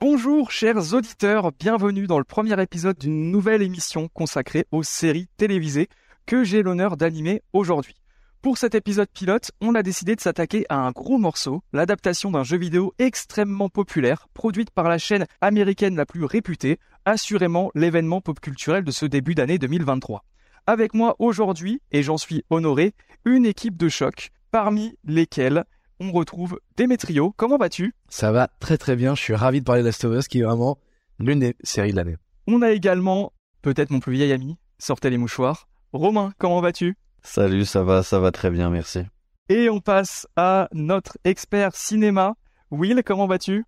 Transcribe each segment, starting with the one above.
Bonjour chers auditeurs, bienvenue dans le premier épisode d'une nouvelle émission consacrée aux séries télévisées que j'ai l'honneur d'animer aujourd'hui. Pour cet épisode pilote, on a décidé de s'attaquer à un gros morceau, l'adaptation d'un jeu vidéo extrêmement populaire, produite par la chaîne américaine la plus réputée, assurément l'événement pop culturel de ce début d'année 2023. Avec moi aujourd'hui, et j'en suis honoré, une équipe de choc, parmi lesquelles on retrouve Demetrio. Comment vas-tu? Ça va très très bien, je suis ravi de parler de Last of Us qui est vraiment l'une des séries de l'année. On a également, peut-être mon plus vieil ami, sortez les mouchoirs. Romain, comment vas-tu? Salut, ça va, ça va très bien, merci. Et on passe à notre expert cinéma. Will, comment vas-tu?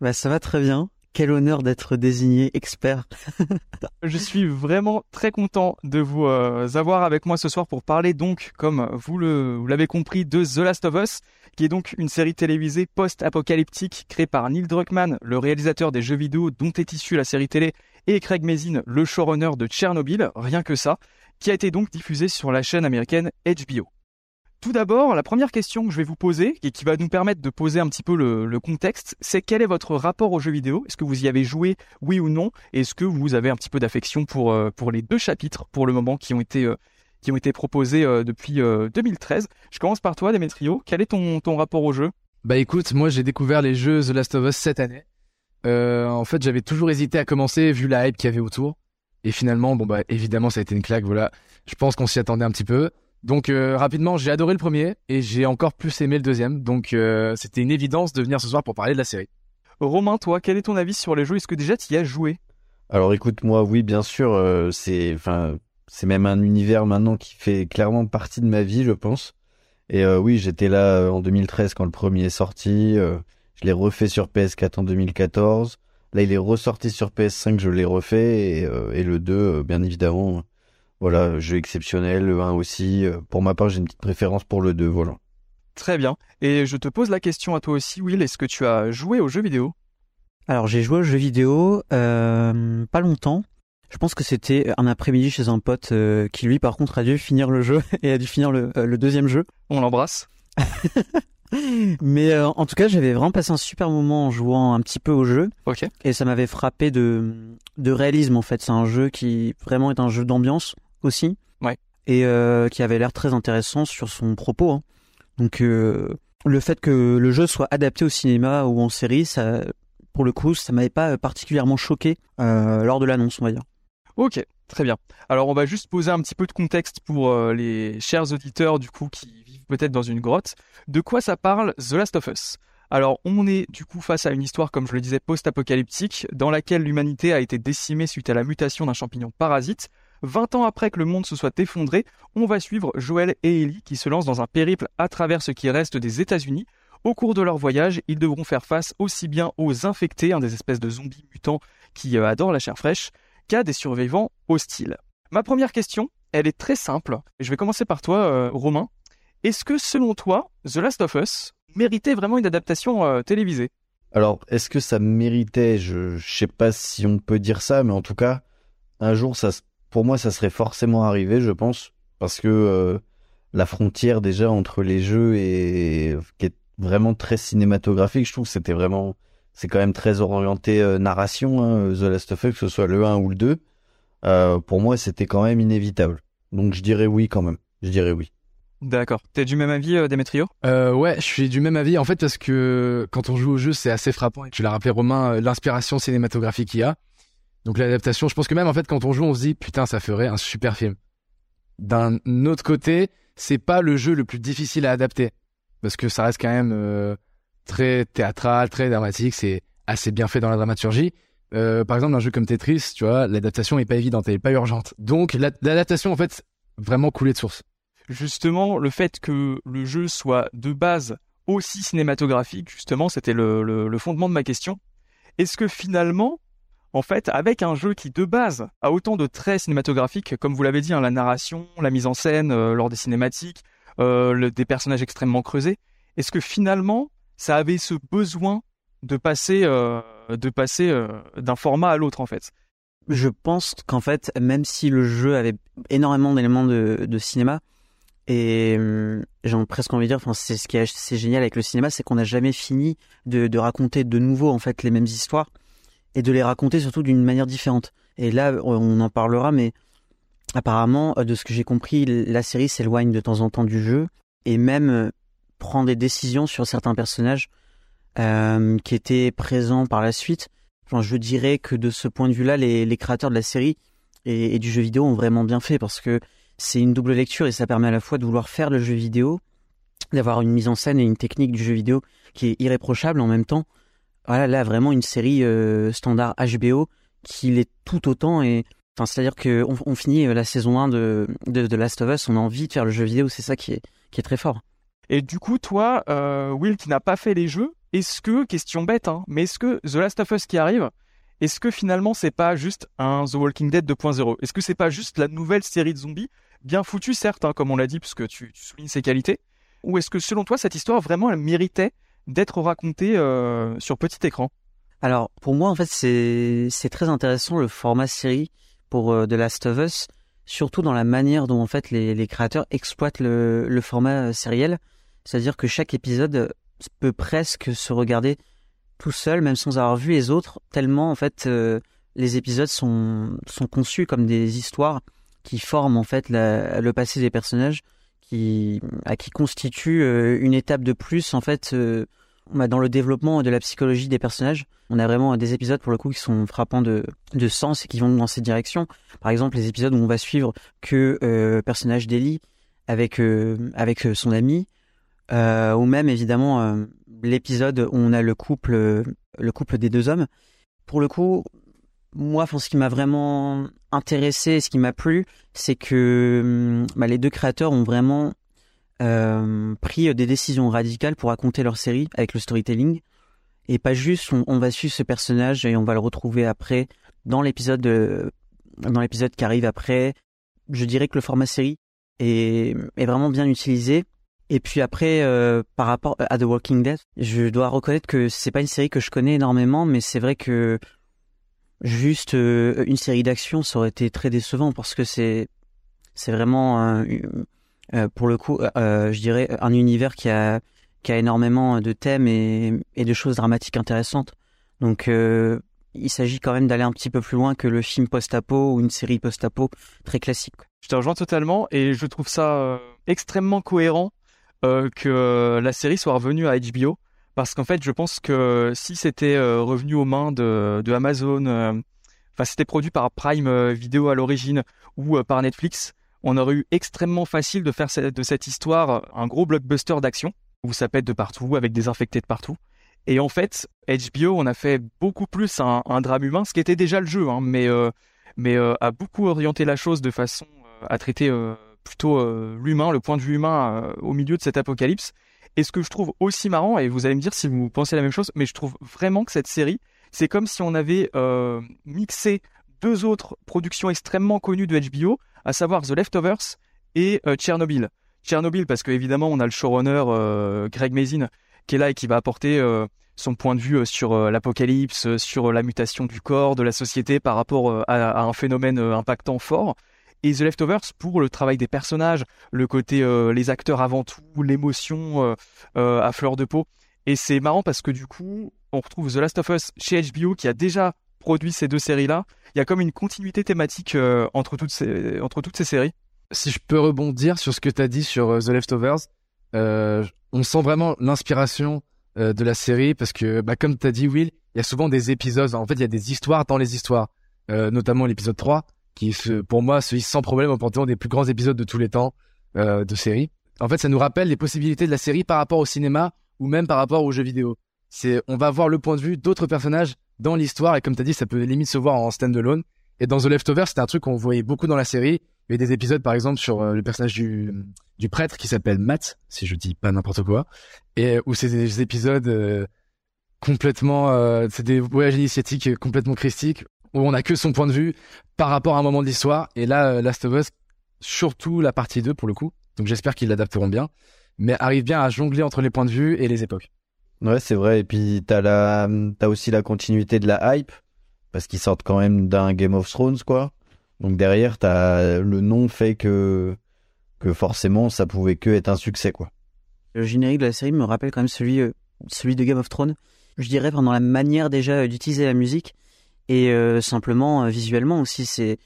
Bah ça va très bien. Quel honneur d'être désigné expert. Je suis vraiment très content de vous euh, avoir avec moi ce soir pour parler donc, comme vous l'avez compris, de The Last of Us, qui est donc une série télévisée post-apocalyptique créée par Neil Druckmann, le réalisateur des jeux vidéo dont est issue la série télé, et Craig Mazin, le showrunner de Tchernobyl, rien que ça, qui a été donc diffusée sur la chaîne américaine HBO. Tout d'abord, la première question que je vais vous poser, et qui va nous permettre de poser un petit peu le, contexte, c'est quel est votre rapport aux jeux vidéo? Est-ce que vous y avez joué, oui ou non? Est-ce que vous avez un petit peu d'affection pour, euh, pour les deux chapitres, pour le moment, qui ont été, euh, qui ont été proposés euh, depuis euh, 2013 Je commence par toi, Demetrio. Quel est ton, ton rapport au jeu Bah écoute, moi j'ai découvert les jeux The Last of Us cette année. En fait, j'avais toujours hésité à commencer vu la hype qu'il y avait autour. Et finalement, bon bah évidemment ça a été une claque, voilà. Je pense qu'on s'y attendait un petit peu. Donc euh, rapidement, j'ai adoré le premier et j'ai encore plus aimé le deuxième. Donc euh, c'était une évidence de venir ce soir pour parler de la série. Romain, toi, quel est ton avis sur les jeux? Est-ce que déjà tu y as joué? Alors écoute, moi, oui, bien sûr, euh, c'est, enfin, c'est même un univers maintenant qui fait clairement partie de ma vie, je pense. Et euh, oui, j'étais là euh, en 2013 quand le premier est sorti. euh, je l'ai refait sur PS4 en 2014. Là, il est ressorti sur PS5, je l'ai refait. Et, euh, et le 2, euh, bien évidemment, euh, voilà, jeu exceptionnel. Le 1 aussi. pour ma part, j'ai une petite préférence pour le 2, voilà. Très bien. Et je te pose la question à toi aussi, Will. Est-ce que tu as joué aux jeux vidéo? Alors j'ai joué aux jeux vidéo euh, pas longtemps. Je pense que c'était un après-midi chez un pote euh, qui lui par contre a dû finir le jeu et a dû finir le, euh, le deuxième jeu. On l'embrasse. Mais euh, en tout cas j'avais vraiment passé un super moment en jouant un petit peu au jeu Ok. et ça m'avait frappé de, de réalisme en fait. C'est un jeu qui vraiment est un jeu d'ambiance aussi. Ouais. Et euh, qui avait l'air très intéressant sur son propos. hein. Donc euh, le fait que le jeu soit adapté au cinéma ou en série, ça, pour le coup, ça m'avait pas particulièrement choqué lors de l'annonce, on va dire. Ok, très bien. Alors on va juste poser un petit peu de contexte pour euh, les chers auditeurs du coup qui vivent peut-être dans une grotte. De quoi ça parle The Last of Us? Alors on est du coup face à une histoire comme je le disais post-apocalyptique dans laquelle l'humanité a été décimée suite à la mutation d'un champignon parasite. 20 ans après que le monde se soit effondré, on va suivre Joel et Ellie qui se lancent dans un périple à travers ce qui reste des États-Unis. Au cours de leur voyage, ils devront faire face aussi bien aux infectés, hein, des espèces de zombies mutants qui euh, adorent la chair fraîche, qu'à des survivants hostiles. Ma première question, elle est très simple. Je vais commencer par toi, euh, Romain. Est-ce que selon toi, The Last of Us méritait vraiment une adaptation euh, télévisée? Alors, est-ce que ça méritait? Je je sais pas si on peut dire ça, mais en tout cas, un jour, ça, pour moi, ça serait forcément arrivé, je pense, parce que euh, la frontière déjà entre les jeux et qui est vraiment très cinématographique, je trouve que c'était vraiment, c'est quand même très orienté euh, narration, hein, The Last of Us, que ce soit le 1 ou le 2. Euh, pour moi, c'était quand même inévitable. Donc, je dirais oui quand même. Je dirais oui. D'accord. T'es du même avis, euh, Demetrio Euh, ouais, je suis du même avis en fait parce que quand on joue au jeu, c'est assez frappant. Et tu l'as rappelé Romain, l'inspiration cinématographique qu'il y a. Donc l'adaptation, je pense que même en fait quand on joue, on se dit putain, ça ferait un super film. D'un autre côté, c'est pas le jeu le plus difficile à adapter parce que ça reste quand même euh, très théâtral, très dramatique, c'est assez bien fait dans la dramaturgie. Euh, par exemple, un jeu comme Tetris, tu vois, l'adaptation est pas évidente, elle est pas urgente. Donc la- l'adaptation en fait vraiment coulée de source. Justement, le fait que le jeu soit de base aussi cinématographique, justement, c'était le, fondement de ma question. Est-ce que finalement, en fait, avec un jeu qui de base a autant de traits cinématographiques, comme vous l'avez dit, hein, la narration, la mise en scène euh, lors des cinématiques, euh, des personnages extrêmement creusés, est-ce que finalement, ça avait ce besoin de passer, euh, de passer euh, d'un format à l'autre, en fait Je pense qu'en fait, même si le jeu avait énormément d'éléments de, cinéma, et hum, j'ai presque envie de dire, enfin, c'est ce qui est, génial avec le cinéma, c'est qu'on n'a jamais fini de, de raconter de nouveau en fait les mêmes histoires et de les raconter surtout d'une manière différente. Et là, on en parlera, mais apparemment, de ce que j'ai compris, la série s'éloigne de temps en temps du jeu et même prend des décisions sur certains personnages euh, qui étaient présents par la suite. Enfin, je dirais que de ce point de vue-là, les, créateurs de la série et, du jeu vidéo ont vraiment bien fait parce que c'est une double lecture et ça permet à la fois de vouloir faire le jeu vidéo, d'avoir une mise en scène et une technique du jeu vidéo qui est irréprochable en même temps. Voilà, là vraiment une série euh, standard HBO qui l'est tout autant et enfin c'est-à-dire que on, on, finit la saison 1 de, de de Last of Us, on a envie de faire le jeu vidéo, c'est ça qui est qui est très fort. Et du coup, toi, euh, Will, qui n'a pas fait les jeux, est-ce que, question bête, hein, mais est-ce que The Last of Us qui arrive, est-ce que finalement c'est pas juste un The Walking Dead 2.0 Est-ce que c'est pas juste la nouvelle série de zombies, bien foutue certes, hein, comme on l'a dit, puisque tu, tu soulignes ses qualités, ou est-ce que selon toi cette histoire vraiment elle méritait d'être racontée euh, sur petit écran? Alors pour moi en fait c'est très intéressant le format série pour euh, The Last of Us, surtout dans la manière dont en fait les, créateurs exploitent le, le format sériel, c'est-à-dire que chaque épisode peut presque se regarder tout seul, même sans avoir vu les autres, tellement en fait euh, les épisodes sont, sont conçus comme des histoires qui forment en fait le passé des personnages, qui, à qui constituent euh, une étape de plus en fait euh, dans le développement de la psychologie des personnages. On a vraiment des épisodes pour le coup qui sont frappants de, de sens et qui vont dans cette direction. Par exemple, les épisodes où on va suivre que euh, personnage d'Ellie avec euh, avec son ami, euh, ou même évidemment euh, l'épisode où on a le couple le couple des deux hommes. Pour le coup, moi, ce qui m'a vraiment intéressé, ce qui m'a plu, c'est que bah, les deux créateurs ont vraiment euh, pris des décisions radicales pour raconter leur série avec le storytelling et pas juste on, va suivre ce personnage et on va le retrouver après dans l'épisode dans l'épisode qui arrive après. Je dirais que le format série est vraiment bien utilisé. Et puis après, euh, par rapport à The Walking Dead, je dois reconnaître que c'est pas une série que je connais énormément, mais c'est vrai que juste euh, une série d'action, ça aurait été très décevant parce que c'est c'est vraiment euh, pour le coup, je dirais un univers qui a qui a énormément de thèmes et, et de choses dramatiques intéressantes. Donc il s'agit quand même d'aller un petit peu plus loin que le film post-apo ou une série post-apo très classique. Je te rejoins totalement et je trouve ça extrêmement cohérent euh, que la série soit revenue à HBO parce qu'en fait je pense que si c'était euh, revenu aux mains de, Amazon, enfin c'était produit par Prime Video à l'origine ou par Netflix, on aurait eu extrêmement facile de faire de cette histoire un gros blockbuster d'action où ça pète de partout avec des infectés de partout. Et en fait, HBO, on a fait beaucoup plus un, drame humain, ce qui était déjà le jeu, hein, mais euh, mais euh, a beaucoup orienté la chose de façon euh, à traiter plutôt l'humain, le point de vue humain au milieu de cet apocalypse. Et ce que je trouve aussi marrant, et vous allez me dire si vous pensez la même chose, mais je trouve vraiment que cette série, c'est comme si on avait mixé deux autres productions extrêmement connues de HBO, à savoir The Leftovers et Tchernobyl. Tchernobyl parce que évidemment on a le showrunner Greg Mazin qui est là et qui va apporter euh, son point de vue euh, sur euh, l'apocalypse, sur la mutation du corps, de la société par rapport à un phénomène impactant fort. Et The Leftovers pour le travail des personnages, le côté les acteurs avant tout, l'émotion à fleur de peau. Et c'est marrant parce que du coup, on retrouve The Last of Us chez HBO qui a déjà produit ces deux séries-là. Il y a comme une continuité thématique entre toutes ces entre toutes ces séries. Si je peux rebondir sur ce que tu as dit sur The Leftovers, euh, on sent vraiment l'inspiration euh, de la série parce que, bah, comme tu as dit, Will, il y a souvent des épisodes. En fait, il y a des histoires dans les histoires, euh, notamment l'épisode 3, qui, se, pour moi, se hisse sans problème au panthéon des plus grands épisodes de tous les temps euh, de série. En fait, ça nous rappelle les possibilités de la série par rapport au cinéma ou même par rapport aux jeux vidéo. C'est, on va voir le point de vue d'autres personnages dans l'histoire et comme tu as dit, ça peut limite se voir en stand-alone. Et dans The Leftovers, c'était un truc qu'on voyait beaucoup dans la série. Il y a des épisodes, par exemple, sur euh, le personnage du, du prêtre qui s'appelle Matt, si je dis pas n'importe quoi, et où c'est des épisodes euh, complètement, euh, c'est des voyages initiatiques complètement christiques, où on a que son point de vue par rapport à un moment de l'histoire. Et là, euh, Last of Us, surtout la partie 2 pour le coup. Donc j'espère qu'ils l'adapteront bien, mais arrive bien à jongler entre les points de vue et les époques. Ouais, c'est vrai. Et puis t'as la, t'as aussi la continuité de la hype parce qu'ils sortent quand même d'un Game of Thrones, quoi. Donc derrière, t'as le nom fait que que forcément, ça pouvait que être un succès, quoi. Le générique de la série me rappelle quand même celui, euh, celui de Game of Thrones. Je dirais pendant la manière déjà euh, d'utiliser la musique et euh, simplement euh, visuellement aussi, c'est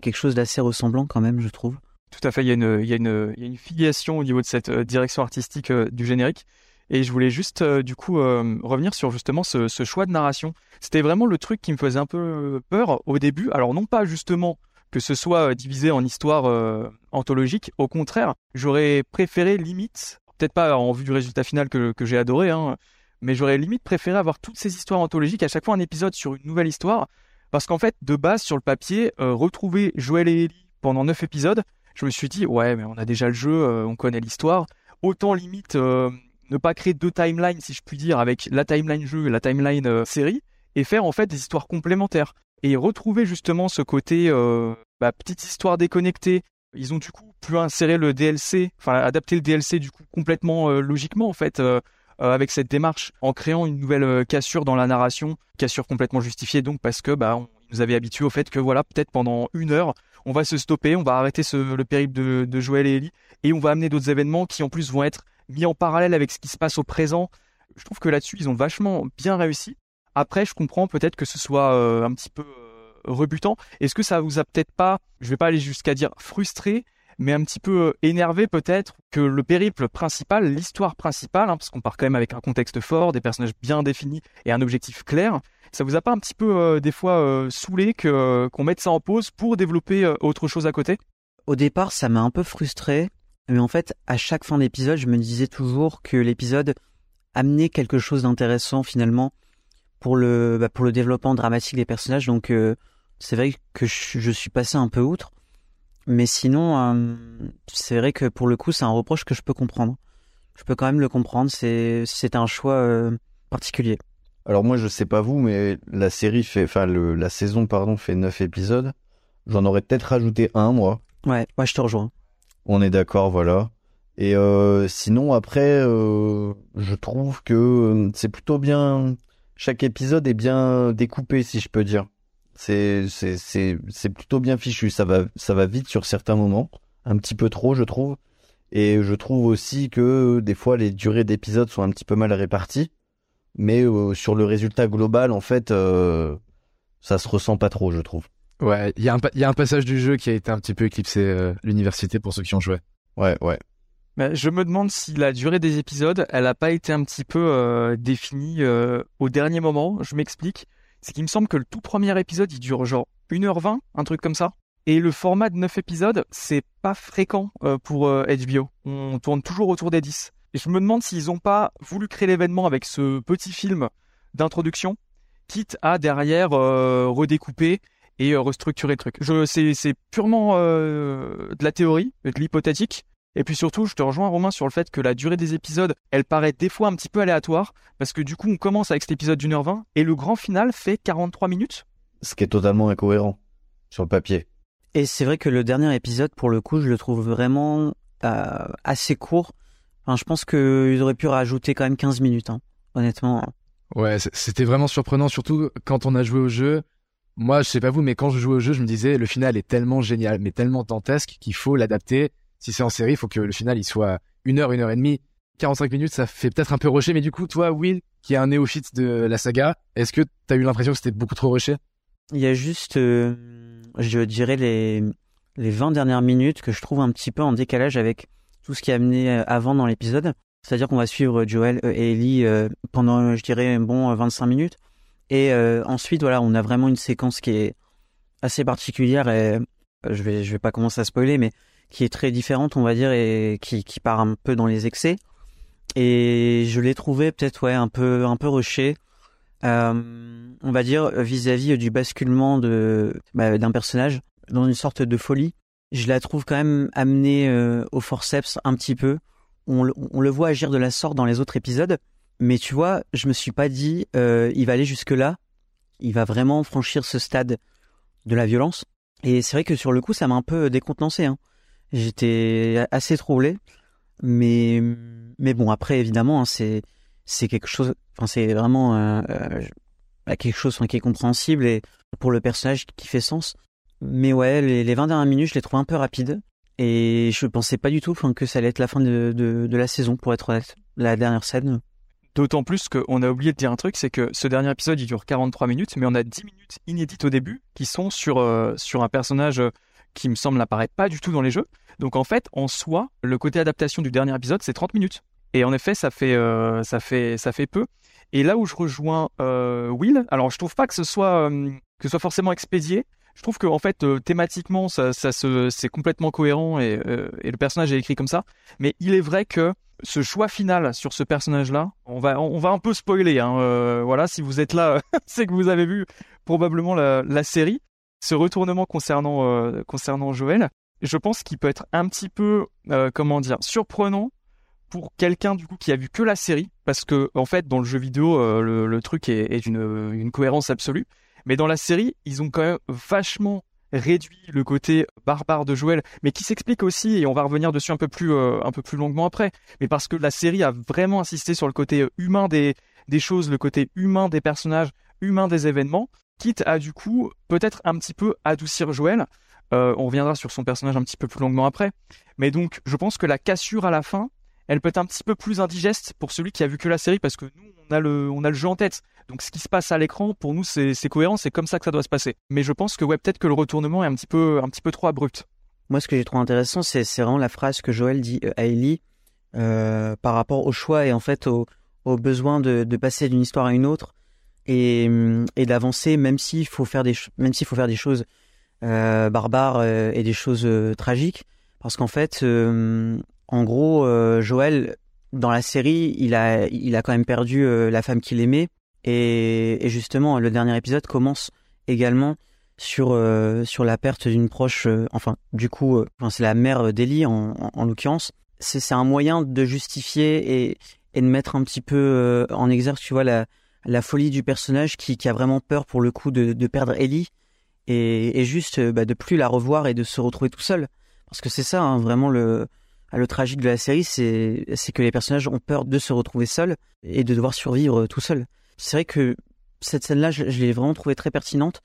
quelque chose d'assez ressemblant quand même, je trouve. Tout à fait, il y a une, il y a une, il y a une filiation au niveau de cette euh, direction artistique du générique. Et je voulais juste, du coup, revenir sur justement ce, choix de narration. C'était vraiment le truc qui me faisait un peu peur au début. Alors, non pas justement que ce soit divisé en histoires euh, anthologiques. Au contraire, j'aurais préféré limite, peut-être pas en vue du résultat final que, que j'ai adoré, hein, mais j'aurais limite préféré avoir toutes ces histoires anthologiques, à chaque fois un épisode sur une nouvelle histoire. Parce qu'en fait, de base, sur le papier, euh, retrouver Joël et Ellie pendant neuf épisodes, je me suis dit, ouais, mais on a déjà le jeu, euh, on connaît l'histoire. Autant limite euh, ne pas créer deux timelines, si je puis dire, avec la timeline jeu et la timeline série, et faire en fait des histoires complémentaires. Et retrouver justement ce côté bah, petite histoire déconnectée. Ils ont du coup pu insérer le DLC, enfin adapter le DLC du coup complètement logiquement en fait. Euh, avec cette démarche, en créant une nouvelle euh, cassure dans la narration, cassure complètement justifiée donc parce que bah nous avait habitué au fait que voilà peut-être pendant une heure on va se stopper, on va arrêter le périple de, Joël et Ellie et on va amener d'autres événements qui en plus vont être mis en parallèle avec ce qui se passe au présent. Je trouve que là-dessus ils ont vachement bien réussi. Après je comprends peut-être que ce soit euh, un petit peu rebutant. Est-ce que ça vous a peut-être pas, je vais pas aller jusqu'à dire frustré, mais un petit peu euh, énervé peut-être que le périple principal, l'histoire principale, hein, parce qu'on part quand même avec un contexte fort, des personnages bien définis et un objectif clair, ça vous a pas un petit peu euh, des fois euh, saoulé qu'on mette ça en pause pour développer autre chose à côté? Au départ, ça m'a un peu frustré, mais en fait, à chaque fin d'épisode, je me disais toujours que l'épisode amenait quelque chose d'intéressant finalement pour le bah, pour le développement dramatique des personnages. Donc c'est vrai que je, je suis passé un peu outre, mais sinon, euh, c'est vrai que pour le coup, c'est un reproche que je peux comprendre. Je peux quand même le comprendre. C'est c'est un choix euh, particulier. Alors moi, je sais pas vous, mais la série fait, enfin le, la saison pardon fait neuf épisodes. J'en aurais peut-être rajouté un moi. Ouais, moi je te rejoins. On est d'accord, voilà. Et euh, sinon après, euh, je trouve que c'est plutôt bien. Chaque épisode est bien découpé, si je peux dire. C'est c'est c'est c'est plutôt bien fichu. Ça va ça va vite sur certains moments, un petit peu trop, je trouve. Et je trouve aussi que des fois les durées d'épisodes sont un petit peu mal réparties. Mais euh, sur le résultat global, en fait, euh, ça se ressent pas trop, je trouve. Ouais, il y, a un pa- il y a un passage du jeu qui a été un petit peu éclipsé euh, l'université pour ceux qui ont joué. Ouais, ouais. Mais je me demande si la durée des épisodes, elle a pas été un petit peu euh, définie euh, au dernier moment. Je m'explique. C'est qu'il me semble que le tout premier épisode, il dure genre 1h20, un truc comme ça. Et le format de 9 épisodes, c'est pas fréquent euh, pour euh, HBO. On tourne toujours autour des 10. Et je me demande s'ils ont pas voulu créer l'événement avec ce petit film d'introduction, quitte à derrière euh, redécouper et euh, restructurer le truc. C'est, purement euh, de la théorie, de l'hypothétique. Et puis surtout, je te rejoins Romain sur le fait que la durée des épisodes, elle paraît des fois un petit peu aléatoire, parce que du coup, on commence avec cet épisode d'une heure vingt, et le grand final fait 43 minutes. Ce qui est totalement incohérent sur le papier. Et c'est vrai que le dernier épisode, pour le coup, je le trouve vraiment euh, assez court. Enfin, je pense qu'ils auraient pu rajouter quand même 15 minutes, hein, honnêtement. Ouais, c'était vraiment surprenant, surtout quand on a joué au jeu. Moi, je sais pas vous, mais quand je jouais au jeu, je me disais, le final est tellement génial, mais tellement dantesque qu'il faut l'adapter. Si c'est en série, il faut que le final il soit une heure, une heure et demie. 45 minutes, ça fait peut-être un peu rushé, mais du coup, toi, Will, qui est un néophyte de la saga, est-ce que t'as eu l'impression que c'était beaucoup trop rushé? Il y a juste, euh, je dirais, les, les 20 dernières minutes que je trouve un petit peu en décalage avec tout ce qui est amené euh, avant dans l'épisode. C'est-à-dire qu'on va suivre Joel euh, et Ellie pendant, je dirais, bon, euh, 25 minutes. Et ensuite, voilà, on a vraiment une séquence qui est assez particulière et je vais, je vais pas commencer à spoiler, mais qui est très différente, on va dire, et qui, qui part un peu dans les excès. Et je l'ai trouvé peut-être, ouais, un peu, un peu rushé. Euh, on va dire vis-à-vis du basculement de bah, d'un personnage dans une sorte de folie. Je la trouve quand même amenée euh, au forceps un petit peu. On, le- voit agir de la sorte dans les autres épisodes, mais tu vois, je me suis pas dit euh, il va aller jusque là, il va vraiment franchir ce stade de la violence. Et c'est vrai que sur le coup, ça m'a un peu décontenancé. Hein. J'étais assez troublé, mais mais bon après évidemment hein, c'est c'est quelque chose. Enfin c'est vraiment euh, euh, bah, quelque chose qui est compréhensible et pour le personnage qui fait sens. Mais ouais, les, les 20 dernières minutes, je les trouve un peu rapides. Et je pensais pas du tout que ça allait être la fin de, de, la saison, pour être honnête. La dernière scène. D'autant plus qu'on a oublié de dire un truc, c'est que ce dernier épisode, il dure 43 minutes, mais on a 10 minutes inédites au début qui sont sur, euh, sur un personnage qui me semble n'apparaît pas du tout dans les jeux. Donc en fait, en soi, le côté adaptation du dernier épisode, c'est 30 minutes. Et en effet, ça fait, euh, ça fait, ça fait peu. Et là où je rejoins euh, Will, alors je trouve pas que ce soit, euh, que soit forcément expédié. Je trouve que en fait, thématiquement, ça, ça c'est complètement cohérent et, le personnage est écrit comme ça. Mais il est vrai que ce choix final sur ce personnage-là, on va, on va un peu spoiler. Hein, voilà, si vous êtes là, c'est que vous avez vu probablement la série. Ce retournement concernant, euh, concernant Joël, je pense qu'il peut être un petit peu, euh, comment dire, surprenant pour quelqu'un qui a vu que la série, parce que en fait dans le jeu vidéo euh, le, truc est, est une cohérence absolue, mais dans la série ils ont quand même vachement réduit le côté barbare de Joël, mais qui s'explique aussi et on va revenir dessus un peu plus longuement après, mais parce que la série a vraiment insisté sur le côté humain des choses, le côté humain des personnages, humain des événements, quitte à du coup peut-être un petit peu adoucir Joël. Euh, on reviendra sur son personnage un petit peu plus longuement après, mais donc je pense que la cassure à la fin elle peut être un petit peu plus indigeste pour celui qui a vu que la série parce que nous on a le on a le jeu en tête. Donc ce qui se passe à l'écran pour nous c'est cohérent, c'est comme ça que ça doit se passer. Mais je pense que ouais peut-être que le retournement est un petit peu un petit peu trop abrupt. Moi, ce que j'ai trouvé intéressant, c'est vraiment la phrase que Joël dit euh, à Ellie euh, par rapport au choix et en fait au, besoin de passer d'une histoire à une autre et, d'avancer, même s'il faut faire des même s'il faut faire des choses euh, barbares euh, et des choses euh, tragiques, parce qu'en fait, en gros, Joël dans la série, il a il a quand même perdu la femme qu'il aimait. Et, justement, le dernier épisode commence également sur sur la perte d'une proche enfin du coup c'est la mère d'Ellie en, en, en l'occurrence. C'est un moyen de justifier et et de mettre un petit peu en exergue tu vois la la folie du personnage qui a vraiment peur pour le coup de perdre Ellie et juste euh, bah, de plus la revoir et de se retrouver tout seul parce que c'est ça hein, vraiment le le tragique de la série c'est que les personnages ont peur de se retrouver seuls et de devoir survivre tout seuls c'est vrai que cette scène là je, l'ai vraiment trouvée très pertinente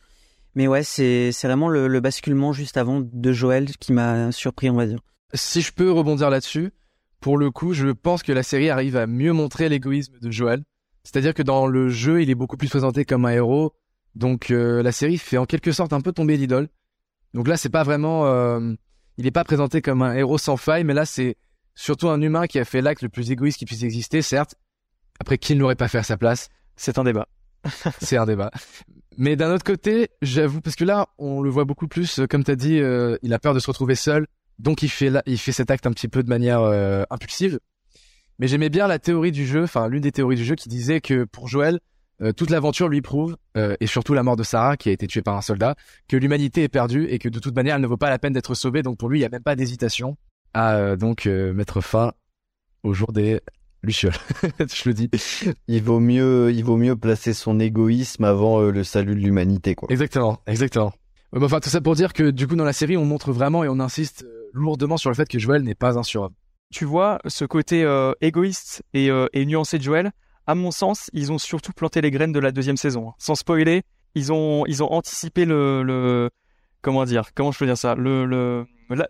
mais ouais, c'est c'est vraiment le, le basculement juste avant de Joël qui m'a surpris, on va dire. Si je peux rebondir là-dessus, pour le coup, je pense que la série arrive à mieux montrer l'égoïsme de Joël. C'est-à-dire que dans le jeu, il est beaucoup plus présenté comme un héros. Donc euh, la série fait en quelque sorte un peu tomber l'idole. Donc là, c'est pas vraiment, euh, il est pas présenté comme un héros sans faille, mais là, c'est surtout un humain qui a fait l'acte le plus égoïste qui puisse exister, certes. Après, qui ne l'aurait pas fait à sa place C'est un débat. c'est un débat. Mais d'un autre côté, j'avoue, parce que là, on le voit beaucoup plus, euh, comme t'as dit, euh, il a peur de se retrouver seul, donc il fait là, il fait cet acte un petit peu de manière euh, impulsive. Mais j'aimais bien la théorie du jeu, enfin l'une des théories du jeu qui disait que pour Joël, euh, toute l'aventure lui prouve, euh, et surtout la mort de Sarah qui a été tuée par un soldat, que l'humanité est perdue et que de toute manière elle ne vaut pas la peine d'être sauvée. Donc pour lui, il n'y a même pas d'hésitation à euh, donc mettre fin au jour des lucioles. Je le dis. Il vaut mieux, il vaut mieux placer son égoïsme avant le salut de l'humanité, quoi. Exactement, exactement. Enfin, tout ça pour dire que du coup, dans la série, on montre vraiment et on insiste lourdement sur le fait que Joël n'est pas un surhomme. Tu vois ce côté euh, égoïste et, euh, et nuancé de Joël. À mon sens, ils ont surtout planté les graines de la deuxième saison. hein. Sans spoiler, ils ont ils ont anticipé le, comment dire comment je peux dire ça